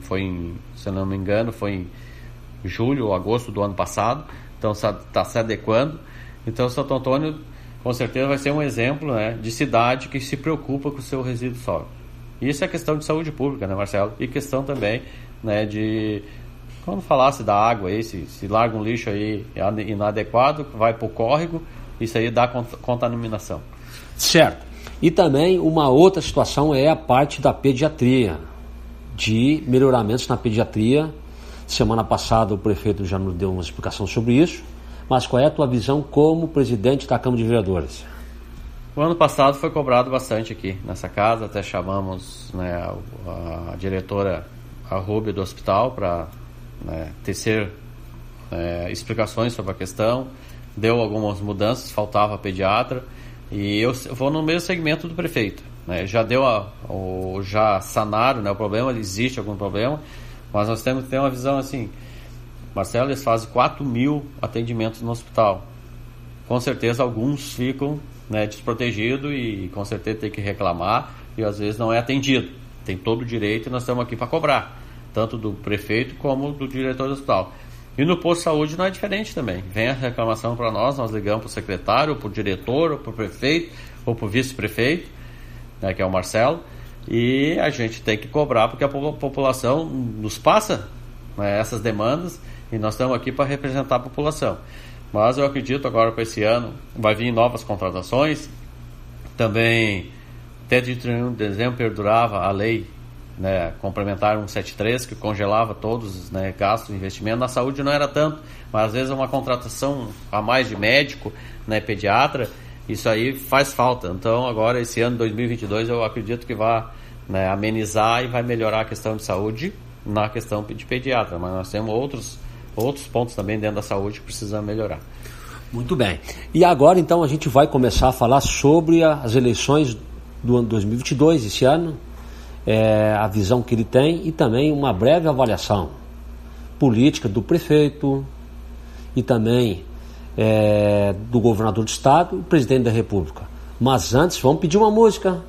foi em, se não me engano, foi em julho ou agosto do ano passado, então está se adequando. Então Santo Antônio com certeza vai ser um exemplo né, de cidade que se preocupa com o seu resíduo sólido. Isso é questão de saúde pública, né, Marcelo? E questão também né, de. Quando falasse da água aí, se, se larga um lixo aí inadequado, vai para o córrego, isso aí dá cont- contaminação. Certo. E também uma outra situação é a parte da pediatria, de melhoramentos na pediatria. Semana passada o prefeito já nos deu uma explicação sobre isso. Mas qual é a tua visão como presidente da Câmara de Vereadores? O ano passado foi cobrado bastante aqui nessa casa, até chamamos né, a, a diretora a Rúbia do hospital para né, tecer é, explicações sobre a questão, deu algumas mudanças, faltava pediatra, e eu vou no mesmo segmento do prefeito. Né, já deu a, o, já sanaram né, o problema, existe algum problema, mas nós temos que ter uma visão assim, Marcelo, eles fazem 4 mil atendimentos no hospital. Com certeza alguns ficam né, desprotegidos e com certeza tem que reclamar e às vezes não é atendido. Tem todo o direito e nós estamos aqui para cobrar, tanto do prefeito como do diretor do hospital. E no posto de saúde não é diferente também. Vem a reclamação para nós, nós ligamos para o secretário, para o diretor, ou para o prefeito, ou para o vice-prefeito, né, que é o Marcelo, e a gente tem que cobrar porque a população nos passa né, essas demandas e nós estamos aqui para representar a população. Mas eu acredito agora com esse ano vai vir novas contratações. Também até de 31 de dezembro perdurava a lei né, complementar 173 que congelava todos os né, gastos investimento. Na saúde não era tanto, mas às vezes uma contratação a mais de médico, né, pediatra, isso aí faz falta. Então agora esse ano 2022 eu acredito que vai né, amenizar e vai melhorar a questão de saúde na questão de pediatra, mas nós temos outros outros pontos também dentro da saúde que precisam melhorar. Muito bem. E agora então a gente vai começar a falar sobre as eleições do ano 2022, esse ano, é, a visão que ele tem e também uma breve avaliação política do prefeito e também é, do governador do estado e presidente da república. Mas antes, vamos pedir uma música.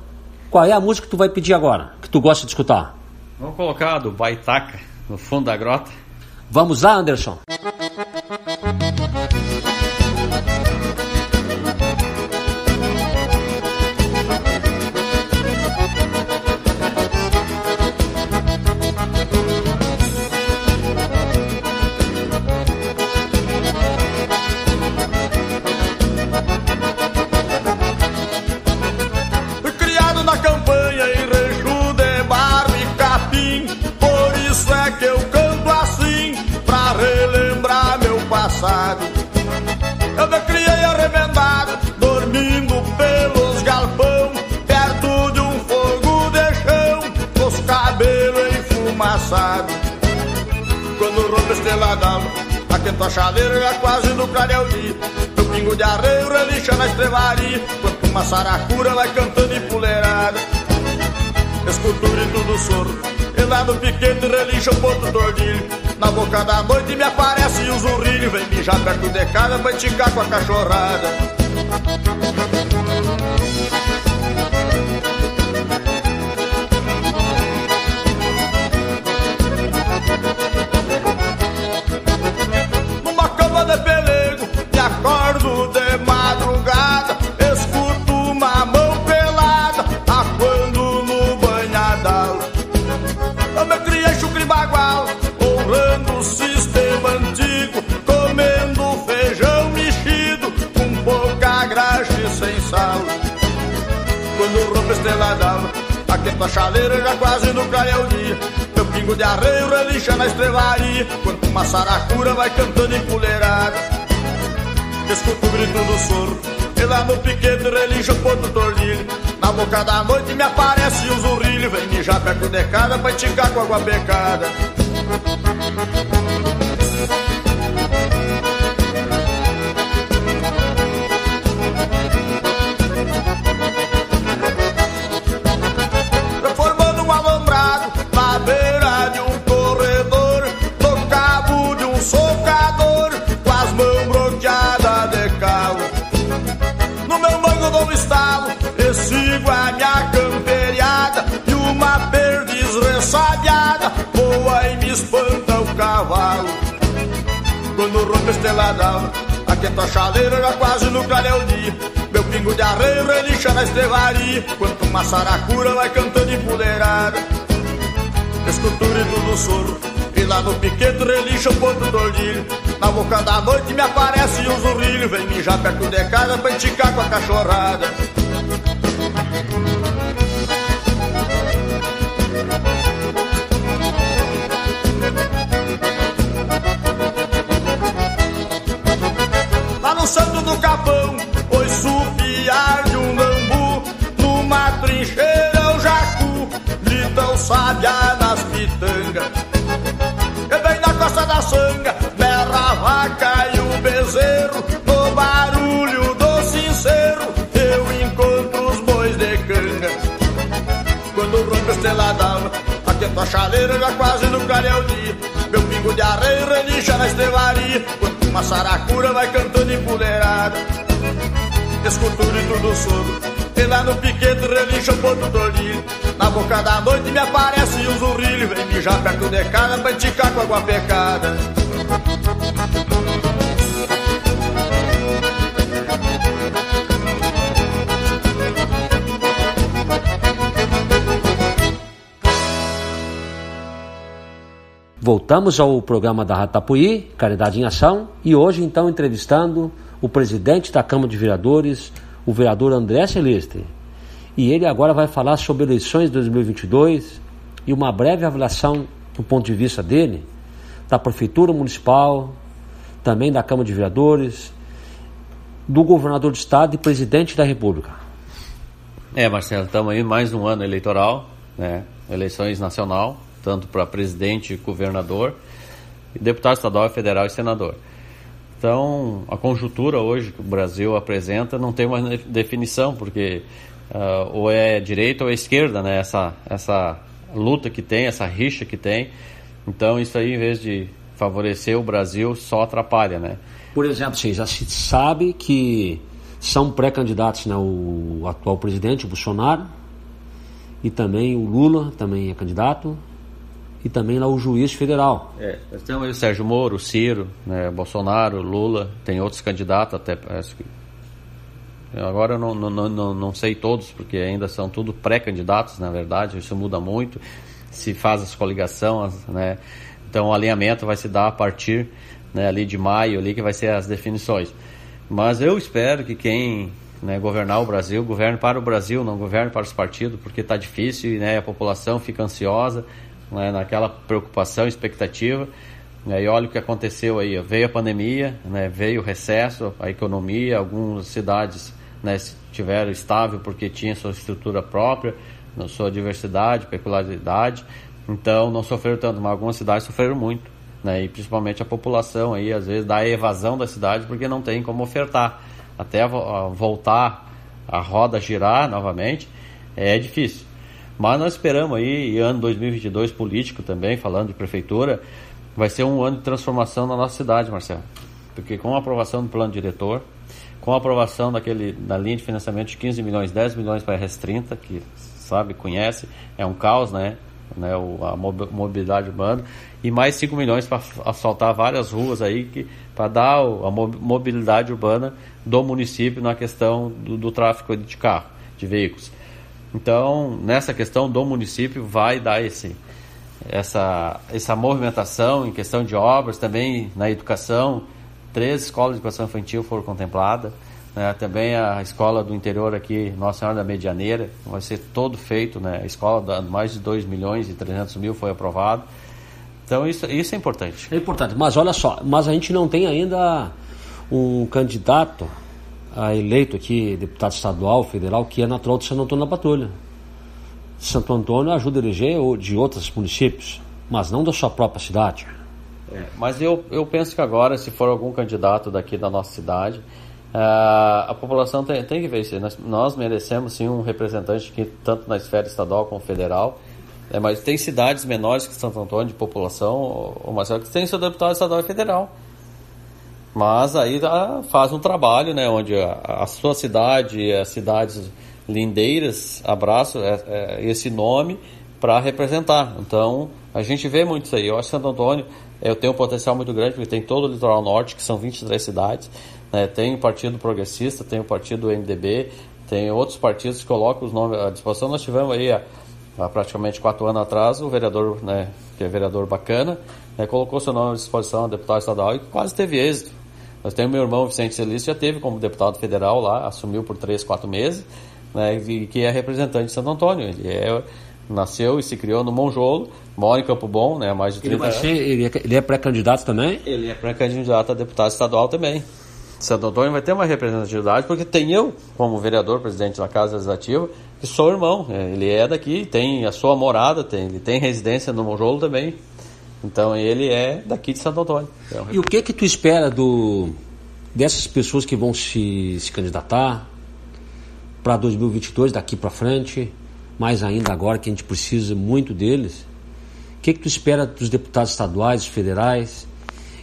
Qual é a música que tu vai pedir agora, que tu gosta de escutar? Vamos colocar do Baitaca, no fundo da grota. Vamos lá, Anderson. Relincha na estrevaria, quanto uma saracura vai cantando empoleirada. Escuto o grito do soro, e lá no piquete relincha o ponto tordilho. Na boca da noite me aparece o zurrilho, vem mijar perto de casa pra esticar com a cachorrada. Pingo de arreio relincha na estrevaria, quanto uma saracura vai cantando empoleirada. Escuto o grito do soro, e lá no piquete relincha o ponto tordilho. Na boca da noite me aparece um zurrilho, vem mijar perto de casa pra com água becada. Quando rompe a estrela d'alva, aquento a chaleira já quase no clareio dia. Meu pingo de arreio relincha na estrevaria, quanto uma saracura vai cantando empoleirada. Escuto o grito do soro, e lá no piquete relincha o ponto tordilho. Na boca da noite me aparece um zurrilho, vem mijar perto de casa pra esticar com a cachorrada. do capão foi supiar de um bambu numa trincheira o jacu litão sabia nas pitangas. E venho na costa da sanga berra a vaca e o bezerro no barulho do sincero eu encontro os bois de canga. Quando o ronco esteladava aqui é a chaleira já quase nunca é o dia meu pingo de areia relincha na estelaria uma saracura vai cantando empoleirada. Escuto o grito do sogro, e lá no piquete relincha o ponto do orlilho. Na boca da noite me aparece um zurrilho, vem mijar perto de casa pra enticar com água pecada. Voltamos ao programa da Ratapuí, Caridade em Ação, e hoje então entrevistando o presidente da Câmara de Vereadores, o vereador André Celeste. E ele agora vai falar sobre eleições de 2022 e uma breve avaliação do ponto de vista dele, da Prefeitura Municipal, também da Câmara de Vereadores, do governador do Estado e presidente da República. É, Marcelo, estamos aí mais um ano eleitoral, né? Eleições nacional, tanto para presidente governador, deputado estadual, federal e senador. Então, a conjuntura hoje que o Brasil apresenta não tem uma definição, porque uh, ou é direita ou é esquerda, né? Essa, essa luta que tem, essa rixa que tem. Então, isso aí, em vez de favorecer o Brasil, só atrapalha, né? Por exemplo, sim, já se sabe que são pré-candidatos, né? O atual presidente, o Bolsonaro, e também o Lula, também é candidato, e também lá o juiz federal. É, nós temos aí Sérgio Moro, Ciro, né, Bolsonaro, Lula, tem outros candidatos até, parece que... Agora eu não, não, não, não sei todos, porque ainda são tudo pré-candidatos, na verdade, isso muda muito, se faz as coligações, né, então o alinhamento vai se dar a partir né, ali de maio, ali que vai ser as definições. Mas eu espero que quem né, governar o Brasil, governe para o Brasil, não governe para os partidos, porque está difícil e né, a população fica ansiosa, né, naquela preocupação, expectativa. Né, e olha o que aconteceu aí. Veio a pandemia, né, veio o recesso, a economia, algumas cidades né, tiveram estável porque tinha sua estrutura própria, sua diversidade, peculiaridade. Então não sofreram tanto, mas algumas cidades sofreram muito. Né, e principalmente a população aí, às vezes, dá evasão da cidade porque não tem como ofertar. Até voltar a roda girar novamente é difícil. Mas nós esperamos aí, ano 2022 político também, falando de prefeitura, vai ser um ano de transformação na nossa cidade, Marcelo. Porque com a aprovação do plano diretor, com a aprovação daquele, da linha de financiamento de 15 milhões, 10 milhões para a RS30, que sabe, conhece, é um caos, né? né a mobilidade urbana, e mais 5 milhões para asfaltar várias ruas aí que, para dar a mobilidade urbana do município na questão do, do tráfego de carro, de veículos. Então, nessa questão do município, vai dar esse, essa, essa movimentação em questão de obras, também na educação. Três escolas de educação infantil foram contempladas. Né? Também a escola do interior aqui, Nossa Senhora da Medianeira, vai ser todo feito. Né? A escola de mais de 2 milhões e 300 mil foi aprovada. Então, isso, isso é importante. É importante, mas olha só, mas a gente não tem ainda um candidato a eleito aqui, deputado estadual, federal, que é natural de Santo Antônio da Patrulha. Santo Antônio ajuda a eleger de outros municípios, mas não da sua própria cidade. É, mas eu, eu penso que agora, se for algum candidato daqui da nossa cidade, uh, a população tem, tem que isso. Nós, nós merecemos sim um representante aqui, tanto na esfera estadual como federal. É, mas tem cidades menores que Santo Antônio de população, ou Marcelo, que tem seu deputado estadual e federal. Mas aí faz um trabalho, né, onde a, sua cidade, as cidades lindeiras abraçam é, é, esse nome para representar. Então, a gente vê muito isso aí. Eu acho que Santo Antônio eu tenho um potencial muito grande, porque tem todo o litoral norte, que são 23 cidades. Né? Tem o Partido Progressista, tem o Partido MDB, tem outros partidos que colocam os nomes à disposição. Nós tivemos aí, há, há praticamente quatro anos atrás, o vereador, né, que é vereador bacana, né, colocou seu nome à disposição deputado estadual e quase teve êxito. Nós temos meu irmão Vicente Celício, já teve como deputado federal lá, assumiu por três, quatro meses, né, e que é representante de Santo Antônio. Ele é, nasceu e se criou no Monjolo, mora em Campo Bom, né, há mais de 30 ele anos. Ser, ele é, ele é pré-candidato também? Ele é pré-candidato a deputado estadual também. Santo Antônio vai ter uma representatividade, porque tem eu, como vereador, presidente da Casa Legislativa, que sou irmão. Né, ele é daqui, tem a sua morada, tem, ele tem residência no Monjolo também. Então ele é daqui de Santo Antônio. É um... E o que que tu espera do dessas pessoas que vão se, se candidatar para 2022 daqui para frente, mais ainda agora que a gente precisa muito deles? O que, que tu espera dos deputados estaduais, federais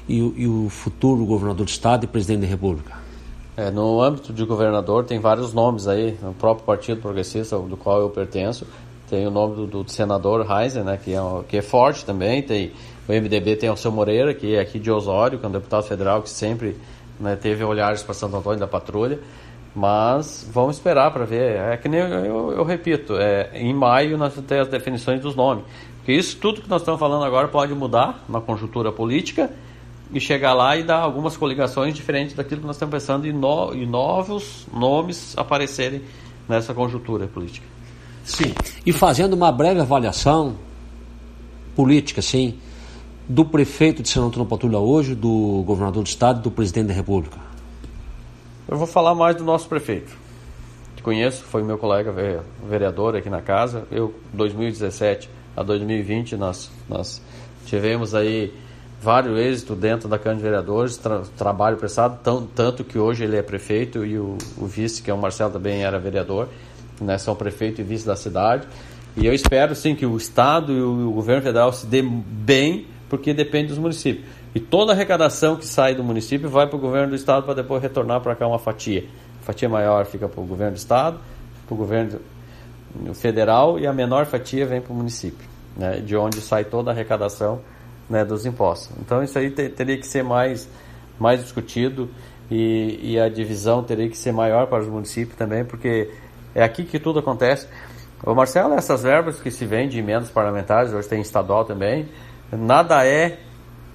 e, o- e o futuro governador do estado e presidente da república? É, no âmbito de governador tem vários nomes aí, no próprio Partido Progressista, do qual eu pertenço, tem o nome do, do senador Reiser, né, que é, que é forte também, tem o MDB tem o seu Moreira, que é aqui de Osório, que é um deputado federal que sempre né, teve olhares para Santo Antônio da Patrulha, mas vamos esperar para ver. É que nem eu, eu- eu repito, é, em maio nós vamos ter as definições dos nomes, porque isso tudo que nós estamos falando agora pode mudar na conjuntura política, e chegar lá e dar algumas coligações diferentes daquilo que nós estamos pensando e, no, e novos nomes aparecerem nessa conjuntura política. Sim. E fazendo uma breve avaliação política, sim, do prefeito de São Antônio Patrulha hoje, do governador do estado e do presidente da república. Eu vou falar mais do nosso prefeito. Que conheço, foi meu colega ve- vereador aqui na casa. Eu, 2017 a 2020, nós, nós tivemos aí vários êxitos dentro da Câmara de Vereadores, tra- trabalho prestado, tão, tanto que hoje ele é prefeito e o, o vice, que é o Marcelo, também era vereador, né, são prefeito e vice da cidade. E eu espero sim que o Estado e o, o governo federal se dê bem, porque depende dos municípios. E toda a arrecadação que sai do município vai para o governo do Estado para depois retornar para cá uma fatia. A fatia maior fica para o governo do Estado, para o governo federal e a menor fatia vem para o município, né, de onde sai toda a arrecadação né, dos impostos. Então isso aí te- teria que ser mais, mais discutido e, e a divisão teria que ser maior para os municípios também, porque é aqui que tudo acontece. O Marcelo, essas verbas que se vêm de emendas parlamentares, hoje tem estadual também, nada é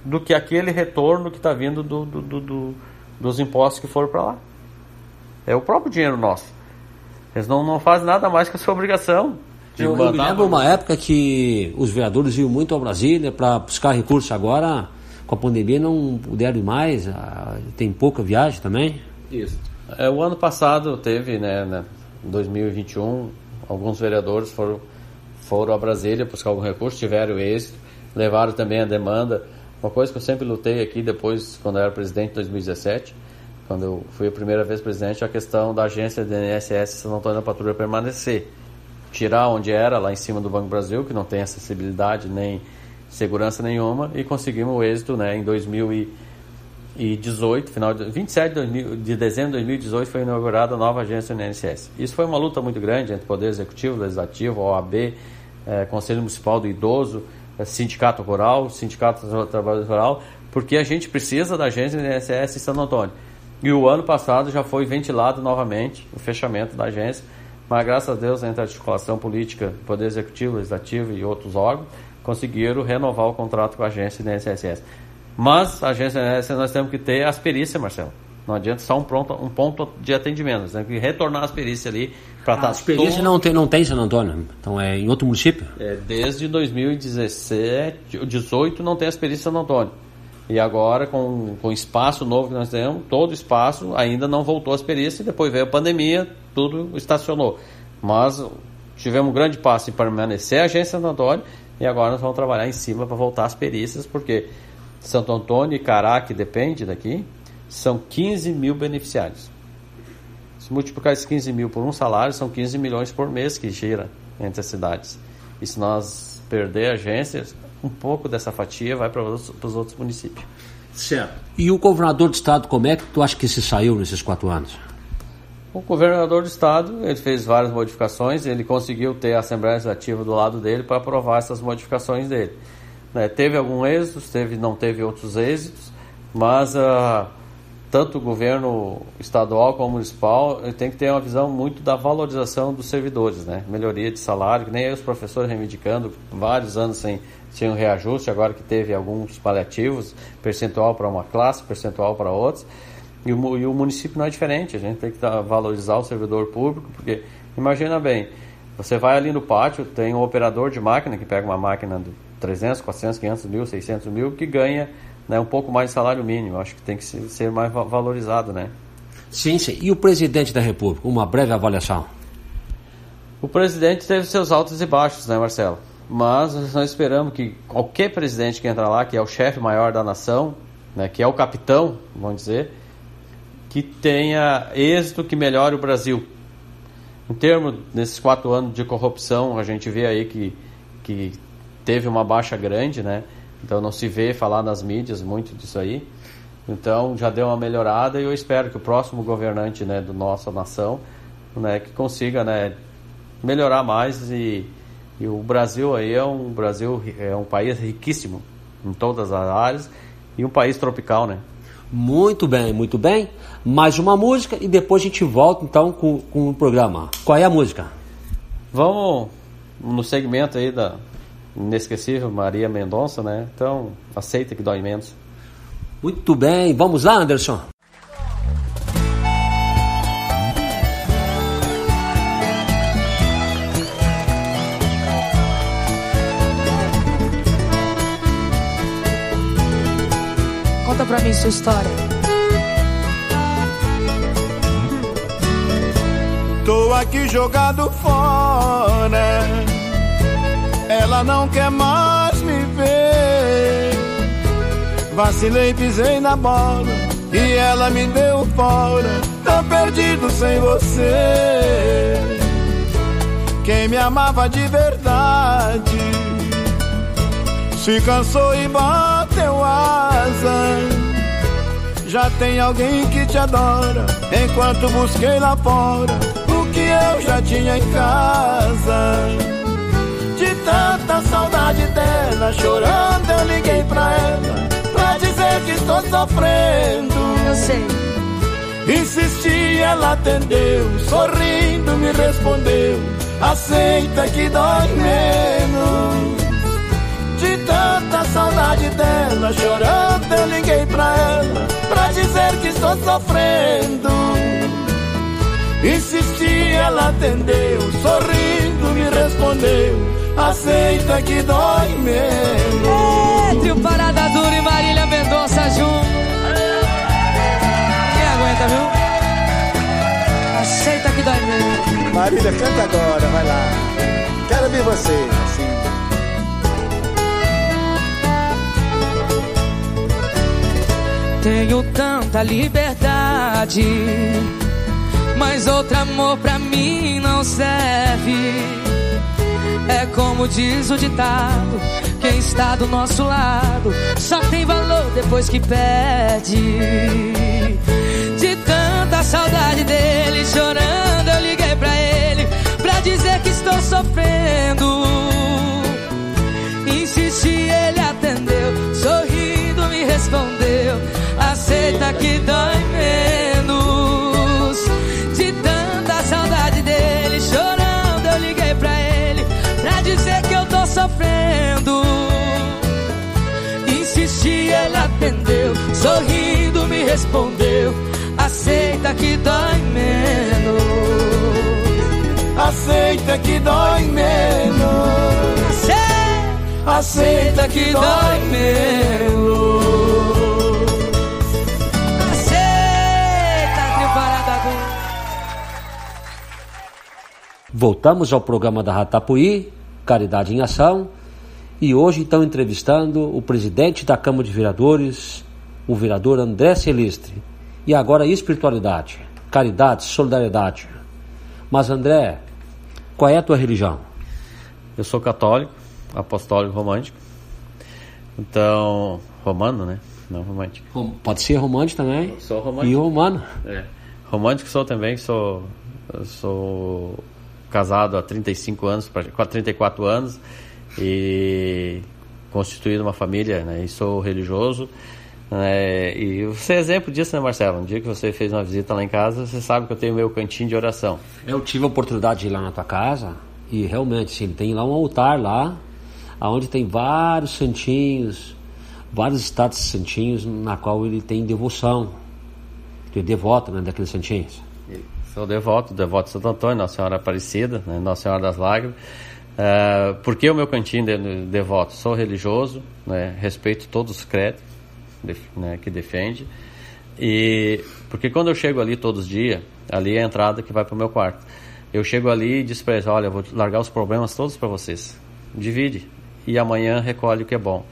do que aquele retorno que está vindo do, do- do- do- dos impostos que foram para lá. É o próprio dinheiro nosso. Eles não, não fazem nada mais que a sua obrigação. de Eu, eu me lembro uma época que os vereadores iam muito a Brasília para buscar recursos. Agora, com a pandemia, não puderam ir mais. ah, Tem pouca viagem também. Isso. É, o ano passado teve, né, né, em 2021, alguns vereadores foram, foram a Brasília buscar algum recurso, tiveram êxito, levaram também a demanda. Uma coisa que eu sempre lutei aqui depois, quando eu era presidente em 2017, quando eu fui a primeira vez presidente, a questão da agência da INSS São Antônio da Patrulha permanecer. Tirar onde era, lá em cima do Banco Brasil, que não tem acessibilidade nem segurança nenhuma, e conseguimos o êxito né, em 2018, final de 27 de, 2000 de dezembro de 2018 foi inaugurada a nova agência do INSS. Isso foi uma luta muito grande entre o Poder Executivo, Legislativo, OAB, eh, Conselho Municipal do Idoso, Sindicato Rural, Sindicato do Trabalho Rural, porque a gente precisa da agência do INSS em Santo Antônio. E o ano passado já foi ventilado novamente o fechamento da agência, mas graças a Deus, entre a articulação política, Poder Executivo, Legislativo e outros órgãos, conseguiram renovar o contrato com a agência do INSS. Mas a agência INSS nós temos que ter as perícias, Marcelo. Não adianta só um, pronto, um ponto de atendimento, nós temos que retornar as perícias ali para estar A experiência não tem, não tem em San Antônio. Então é em outro município. é, desde 2017, 18 não tem as perícias em Santo Antônio. E agora, com, com o espaço novo que nós temos, todo o espaço ainda não voltou às perícias, e depois veio a pandemia, tudo estacionou. Mas tivemos um grande passo em permanecer a agência Santo Antônio, e agora nós vamos trabalhar em cima para voltar às perícias, porque Santo Antônio e Cará, que depende daqui, são 15 mil beneficiários. Se multiplicar esses 15 mil por um salário, são 15 milhões por mês que gira entre as cidades. E se nós perder agências, um pouco dessa fatia vai para os, para os outros municípios. Certo. E o governador do estado, como é que tu acha que se saiu nesses quatro anos? O governador do estado ele fez várias modificações, ele conseguiu ter a Assembleia Legislativa do lado dele para aprovar essas modificações dele. Né, teve algum êxito, teve, não teve outros êxitos, mas ah, tanto o governo estadual como municipal ele tem que ter uma visão muito da valorização dos servidores, né? melhoria de salário, que nem os professores reivindicando vários anos sem, sem um reajuste, agora que teve alguns paliativos, percentual para uma classe, percentual para outros. E o, e o município não é diferente, a gente tem que valorizar o servidor público, porque imagina bem, você vai ali no pátio, tem um operador de máquina que pega uma máquina de 300, 400, 500 mil, 600 mil, que ganha né, um pouco mais de salário mínimo. Acho que tem que ser, mais va- valorizado, né? Sim, sim. E o presidente da República? Uma breve avaliação. O presidente teve seus altos e baixos, né, Marcelo? Mas nós esperamos que qualquer presidente que entra lá, que é o chefe maior da nação, né, que é o capitão, vamos dizer, que tenha êxito que melhore o Brasil. Em termos desses quatro anos de corrupção, a gente vê aí que, que teve uma baixa grande, né? Então não se vê falar nas mídias muito disso aí. Então já deu uma melhorada e eu espero que o próximo governante, né, do nossa nação, né, que consiga, né, melhorar mais e, e o Brasil aí é um Brasil é um país riquíssimo em todas as áreas e um país tropical, né? Muito bem, muito bem. Mais uma música e depois a gente volta então com, com o programa. Qual é a música? Vamos no segmento aí da inesquecível Maria Mendonça, né? Então, aceita que dói menos. Muito bem, vamos lá, Anderson. Conta pra mim sua história. Tô aqui jogado fora. Ela não quer mais me ver. Vacilei, pisei na bola e ela me deu fora. Tô perdido sem você. Quem me amava de verdade se cansou e bateu asa. Já tem alguém que te adora. Enquanto busquei lá fora o que eu já tinha em casa. De tanta saudade dela, chorando eu liguei pra ela pra dizer que estou sofrendo. Eu sei. Insisti, ela atendeu, sorrindo me respondeu: Aceita que dói menos. De tanta saudade dela, chorando eu liguei pra ela pra dizer que estou sofrendo. Insisti, ela atendeu, sorrindo me respondeu: Aceita que dói menos. É, trio Parada Dura e Marília Mendonça junto. Quem aguenta, viu? Aceita que dói mesmo. Marília, canta agora, vai lá. Quero ver você, assim. Tenho tanta liberdade, mas outro amor pra mim não serve. É como diz o ditado: quem está do nosso lado só tem valor depois que perde. De tanta saudade dele, chorando, eu liguei pra ele pra dizer que estou sofrendo. Insisti, ele atendeu, sorrindo me respondeu: Aceita que dói menos. Sorrindo me respondeu: Aceita que dói menos. Aceita que dói menos. Aceita, Aceita que dói menos. aceita, trio Parada Dura. Voltamos ao programa da Ratapuí, Caridade em Ação, e hoje estão entrevistando o presidente da Câmara de Vereadores, o vereador André Celistre. E agora espiritualidade, caridade, solidariedade. Mas André, qual é a tua religião? Eu sou católico, apostólico romântico. Então, romano, né? Não romântico. Rom- Pode ser romântico também. Sou romântico. E romano. É. Romântico sou também, sou, eu sou casado há 35 anos, pra- quase 34 anos e constituído uma família, né? E sou religioso. Né? E você é exemplo disso, né, Marcelo? Um dia que você fez uma visita lá em casa, você sabe que eu tenho meu cantinho de oração. Eu tive a oportunidade de ir lá na tua casa e realmente sim, tem lá um altar lá, onde tem vários santinhos, vários status santinhos na qual ele tem devoção. Tu é devoto né, daqueles santinhos. Sou devoto, devoto de Santo Antônio, Nossa Senhora Aparecida, né, Nossa Senhora das Lágrimas. Ah, por que o meu cantinho de, devoto? Sou religioso, né, respeito todos os def- né, que defende. E porque quando eu chego ali todos os dias, ali é a entrada que vai para o meu quarto. Eu chego ali e diz para eles: Olha, vou largar os problemas todos para vocês. Divide. E amanhã recolhe o que é bom.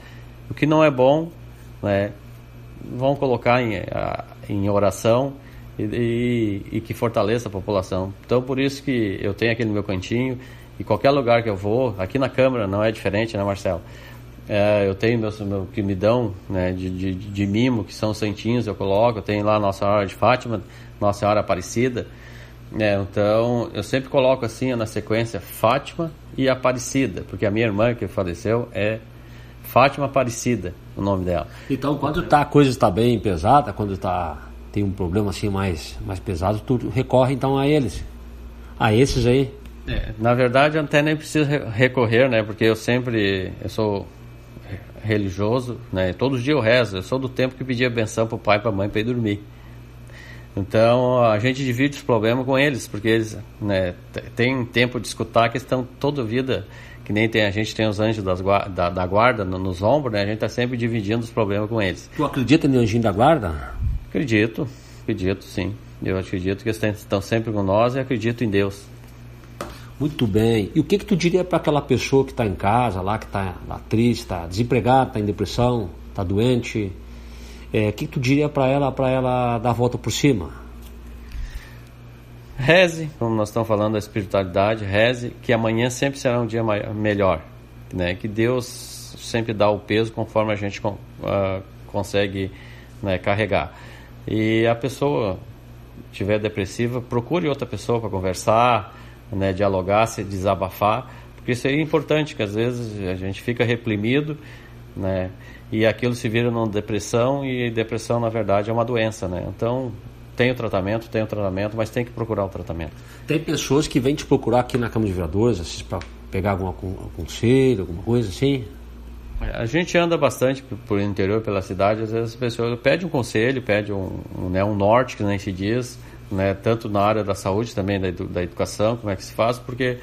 O que não é bom, né, vão colocar em, em oração e, e- e que fortaleça a população. Então, por isso que eu tenho aqui no meu cantinho E qualquer lugar que eu vou, aqui na Câmara não é diferente, né, Marcelo? É, eu tenho meus, meu, que me dão né, de, de, de mimo, que são santinhos, eu coloco. Eu tenho lá Nossa Senhora de Fátima, Nossa Senhora Aparecida. É, então, eu sempre coloco assim na sequência Fátima e Aparecida, porque a minha irmã que faleceu é Fátima Aparecida, o nome dela. Então, quando tá, a coisa está bem pesada, quando tá, tem um problema assim mais, mais pesado, tu recorre então a eles. A esses aí. É, na verdade, até nem preciso re- recorrer, né? Porque eu sempre, eu sou religioso, né? Todos os dias eu rezo. Eu sou do tempo que pedia benção pro pai e pra mãe para ir dormir. Então a gente divide os problemas com eles, porque eles né, têm tempo de escutar que estão toda a vida, que nem tem a gente tem os anjos das da, da guarda no- nos ombros, né? A gente está sempre dividindo os problemas com eles. Tu acredita no anjinho da guarda? Acredito, acredito sim. Eu acredito que eles estão sempre com nós e acredito em Deus. Muito bem. E o que que tu diria para aquela pessoa que está em casa, lá que está lá triste, está desempregada, está em depressão, está doente? É, o que que tu diria para ela, para ela dar a volta por cima? Reze, como nós estamos falando da espiritualidade, reze que amanhã sempre será um dia mai- melhor, né? Que Deus sempre dá o peso conforme a gente ah, consegue né, carregar. E a pessoa tiver depressiva, procure outra pessoa para conversar, né, dialogar, se desabafar, porque isso é importante, que às vezes a gente fica reprimido, né, e aquilo se vira numa depressão e depressão na verdade é uma doença, né? Então tem o tratamento, tem o tratamento, mas tem que procurar o tratamento. Tem pessoas que vêm te procurar aqui na Câmara de Vereadores, assim, para pegar algum, algum conselho, alguma coisa assim? A gente anda bastante por, interior, pela cidade, às vezes as pessoas pedem um conselho, pedem um, um, né, um norte, que nem se diz, né, tanto na área da saúde também, da, da educação, como é que se faz, porque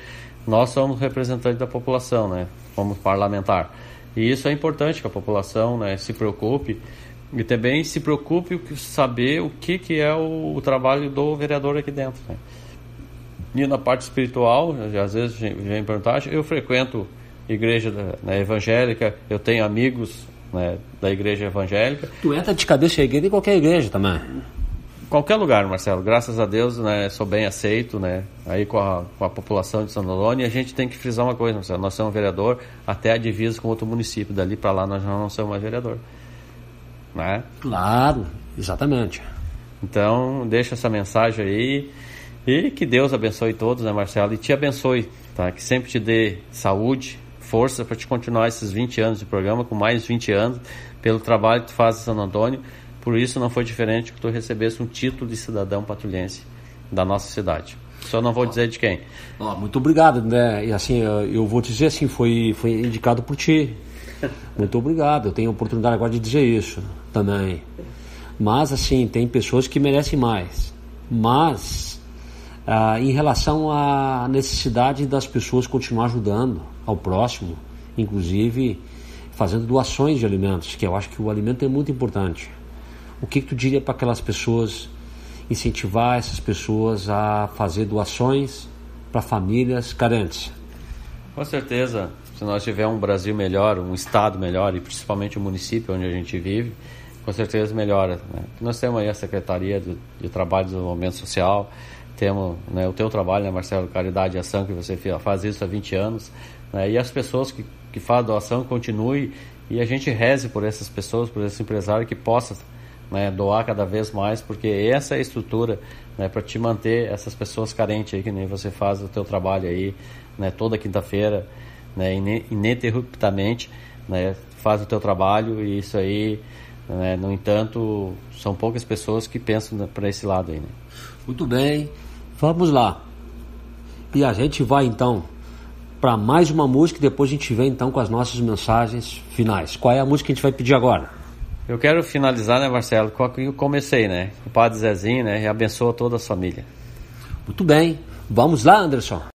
nós somos representantes da população, né, como parlamentar. E isso é importante que a população né, se preocupe e também se preocupe saber o que, que é o, o trabalho do vereador aqui dentro. Né. E na parte espiritual, às vezes vem perguntar, eu frequento igreja né, evangélica, eu tenho amigos né, da igreja evangélica. Tu entra de cabeça erguida em qualquer igreja também. Qualquer lugar, Marcelo, graças a Deus, né, sou bem aceito, né, aí com a, com a população de São Antônio, e a gente tem que frisar uma coisa, Marcelo, nós somos vereador até a divisa com outro município, dali para lá nós já não somos mais vereador, né? Claro, exatamente. Então, deixa essa mensagem aí e que Deus abençoe todos, né, Marcelo? E te abençoe, tá? Que sempre te dê saúde, força para te continuar esses 20 anos de programa, com mais 20 anos, pelo trabalho que tu faz em Santo Antônio. Por isso não foi diferente que tu recebesse um título de cidadão patrulhense da nossa cidade. Só não vou dizer de quem. Muito obrigado, né? E assim, eu eu vou dizer assim, foi, foi indicado por ti. *laughs* Muito obrigado. Eu tenho a oportunidade agora de dizer isso também. Mas assim, tem pessoas que merecem mais. Mas ah, em relação à necessidade das pessoas continuar ajudando ao próximo, inclusive fazendo doações de alimentos, que eu acho que o alimento é muito importante. O que, que tu diria para aquelas pessoas incentivar essas pessoas a fazer doações para famílias carentes? Com certeza, se nós tivermos um Brasil melhor, um estado melhor e principalmente o município onde a gente vive, com certeza melhora. Né? Nós temos aí a Secretaria do, de Trabalho e Desenvolvimento Social, temos né, o teu trabalho, né, Marcelo, Caridade e Ação, que você faz isso há 20 anos, né, e as pessoas que, que fazem doação continuem e a gente reze por essas pessoas, por esse empresário que possa né, doar cada vez mais, porque essa é a estrutura né, para te manter essas pessoas carentes aí, que nem você faz o teu trabalho aí, né, toda quinta-feira, né, ininterruptamente, né, faz o teu trabalho e isso aí, né, no entanto, são poucas pessoas que pensam para esse lado aí, né. Muito bem, vamos lá. E a gente vai então para mais uma música e depois a gente vem então com as nossas mensagens finais. Qual é a música que a gente vai pedir agora? Eu quero finalizar, né, Marcelo, com a que eu comecei, né, o Padre Zezinho, né, e abençoa toda a família. Muito bem, vamos lá, Anderson.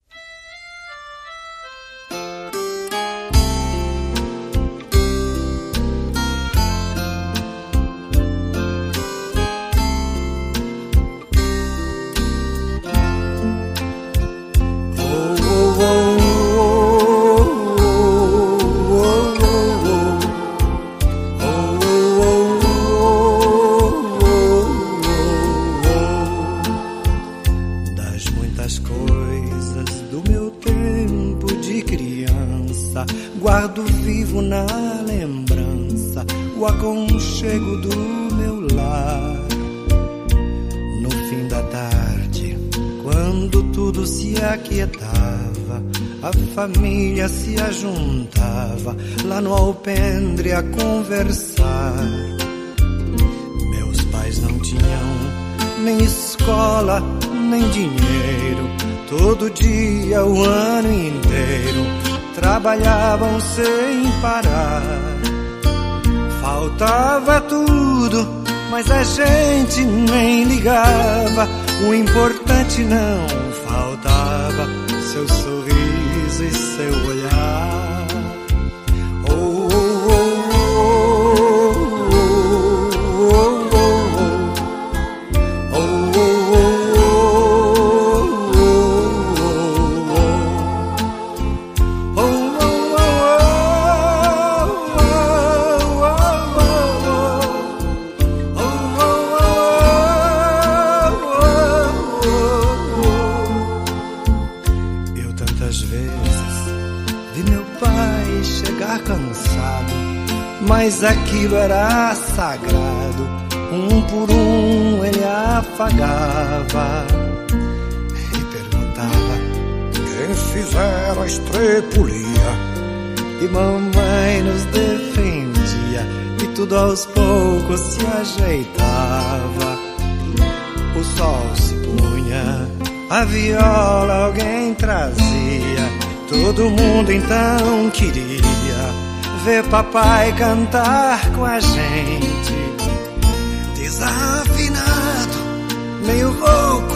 Trabalhavam sem parar. Faltava tudo, mas a gente nem ligava. O importante não viola alguém trazia. Todo mundo então queria ver papai cantar com a gente. Desafinado, meio rouco,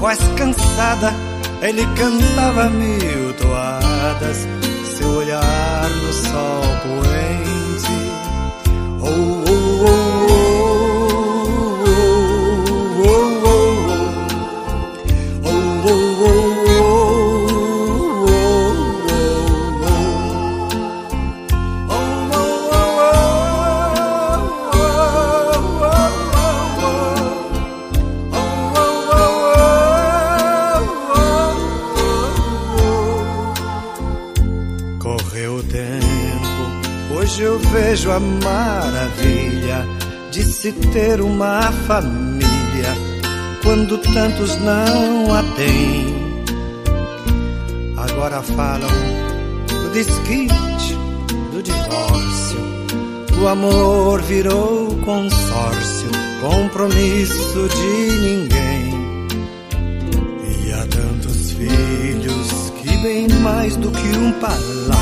voz cansada, ele cantava mil toadas. Seu olhar no sol poente. Oh, oh, vejo a maravilha de se ter uma família quando tantos não a têm. Agora falam do desquite, do divórcio. O amor virou consórcio, compromisso de ninguém. E há tantos filhos que, bem mais do que um palácio,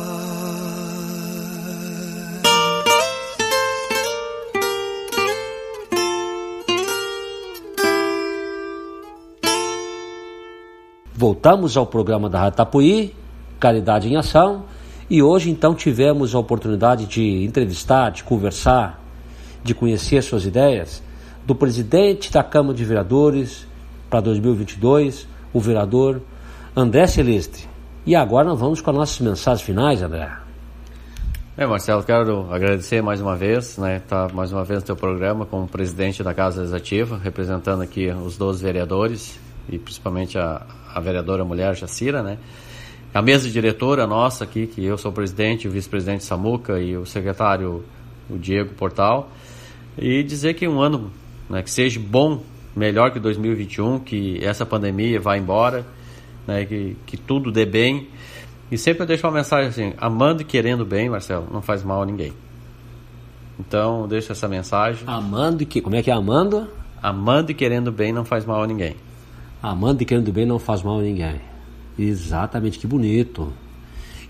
Voltamos ao programa da Rádio Tapuí, Caridade em Ação, e hoje então tivemos a oportunidade de entrevistar, de conversar, de conhecer suas ideias do presidente da Câmara de Vereadores para 2022, o vereador André Celeste. E agora nós vamos com as nossas mensagens finais, André. É, Marcelo, quero agradecer mais uma vez, né, estar tá mais uma vez no teu programa como presidente da Casa Legislativa, representando aqui os 12 vereadores e principalmente a, a vereadora mulher Jacira, né? A mesa diretora nossa aqui, que eu sou o presidente, o vice-presidente Samuca e o secretário o Diego Portal, e dizer que um ano né, que seja bom, melhor que 2021, que essa pandemia vá embora, né, que, que tudo dê bem. E sempre eu deixo uma mensagem assim: amando e querendo bem, Marcelo, não faz mal a ninguém. Então, eu deixo essa mensagem. Amando e que. Como é que é amando? Amando e querendo bem não faz mal a ninguém. Amando e querendo bem não faz mal a ninguém. Exatamente, que bonito.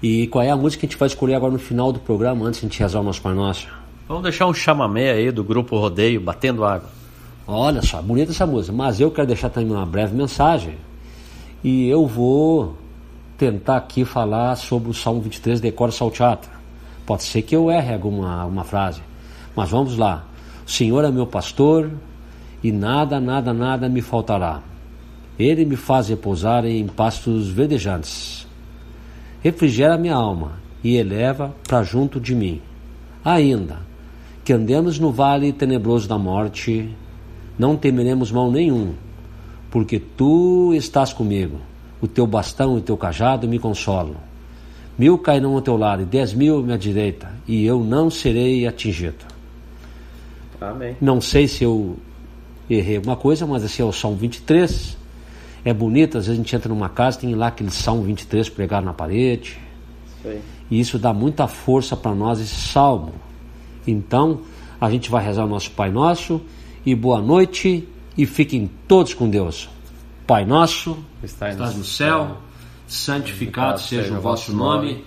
E qual é a música que a gente vai escolher agora no final do programa, antes de a gente rezar o nosso Pai Nosso? Vamos deixar um chamamé aí do grupo Rodeio, Batendo Água. Olha só, bonita essa música. Mas eu quero deixar também uma breve mensagem. E eu vou tentar aqui falar sobre o Salmo 23, Decora Salteata. Pode ser que eu erre alguma, alguma frase. Mas vamos lá. O Senhor é meu pastor e nada, nada, nada me faltará. Ele me faz repousar em pastos verdejantes. Refrigera minha alma e eleva para junto de mim. Ainda que andemos no vale tenebroso da morte, não temeremos mal nenhum, porque tu estás comigo. O teu bastão e o teu cajado me consolam. Mil cairão ao teu lado e dez mil à minha direita, e eu não serei atingido. Amém. Não sei se eu errei alguma coisa, mas esse é o Salmo 23. É bonito, às vezes a gente entra numa casa, tem lá aquele Salmo 23 pregado na parede. E isso dá muita força para nós, esse salmo. Então, a gente vai rezar o nosso Pai Nosso e boa noite e fiquem todos com Deus. Pai Nosso, estás no no céu, santificado seja o vosso nome,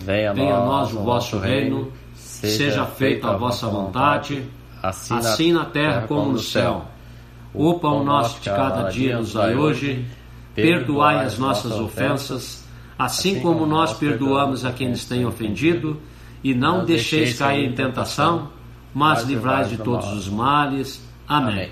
Venha, venha a nós o vosso reino, seja feita a vossa vontade, assim na terra como no céu. O pão nosso de cada dia nos dai hoje, perdoai as nossas ofensas, assim como nós perdoamos a quem nos tem ofendido, e não deixeis cair em tentação, mas livrai de todos os males. Amém.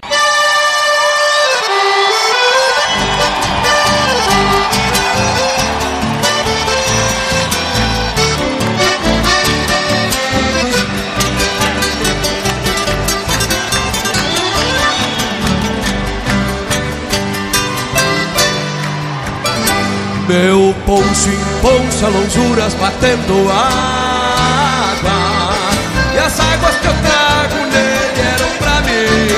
Meu poncho emponcha lonjuras batendo água. E as águas que eu trago nele eram pra mim.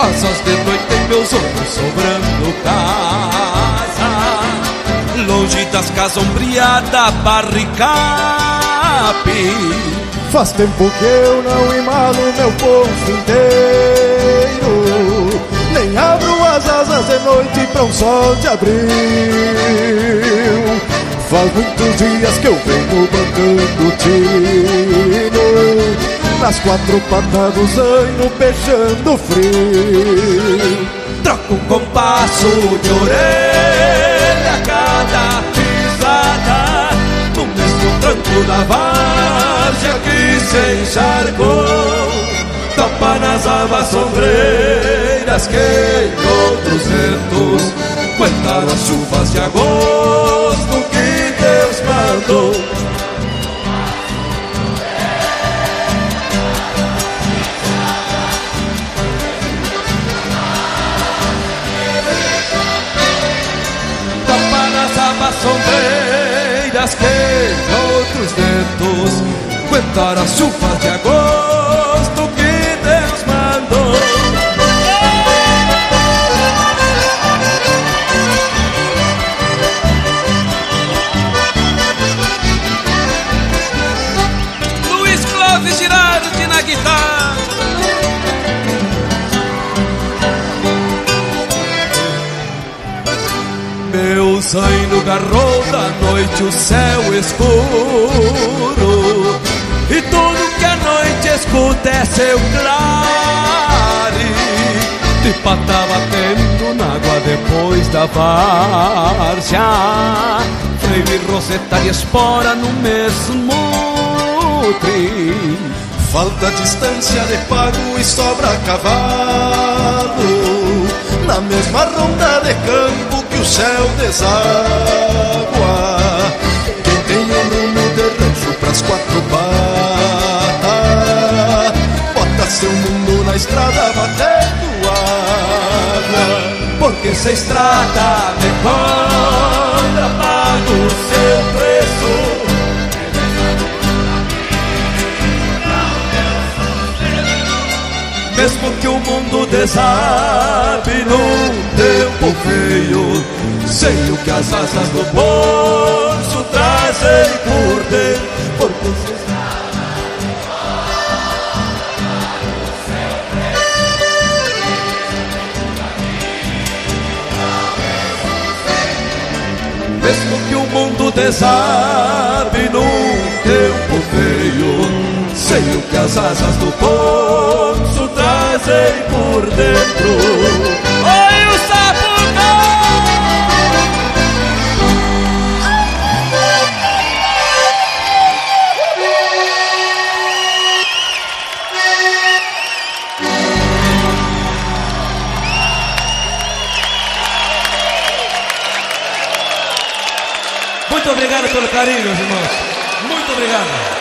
Asas de noite em meus olhos sobrando casa. Longe das casas ombreada barricape Faz tempo que eu não emalo meu poncho inteiro noite para um sol de abril. Faz muitos dias que eu venho bancando tino. Nas quatro patas do zaino beijando frio. Troco um compasso de orelha a cada pisada No mesmo tranco da várzea que se encharcou Topa nas abas sombreiras que em outros ventos Contaram as chuvas de agosto que Deus mandou sombreiras que em outros ventos Contaram as chuvas de agosto zaino garrou da noite o céu escuro. E tudo que a noite escuta é seu clare. De pata batendo na água depois da várzea Freire, roseta e espora no mesmo trem Falta distância de pago e sobra cavalo Na mesma ronda de campo que o céu deságua. Quem tem um rumo de rancho pras quatro patas Bota seu mundo na estrada batendo água. Porque se estrada me cobra pago o seu preço Mesmo que o mundo desabe num tempo feio Sei o que as asas do bolso trazem por dentro. Porque se Mesmo que o mundo desabe num tempo feio Sei o que as asas do ponço casei por dentro. Oi, o Muito obrigado pelo carinho, meus irmãos. Muito obrigado.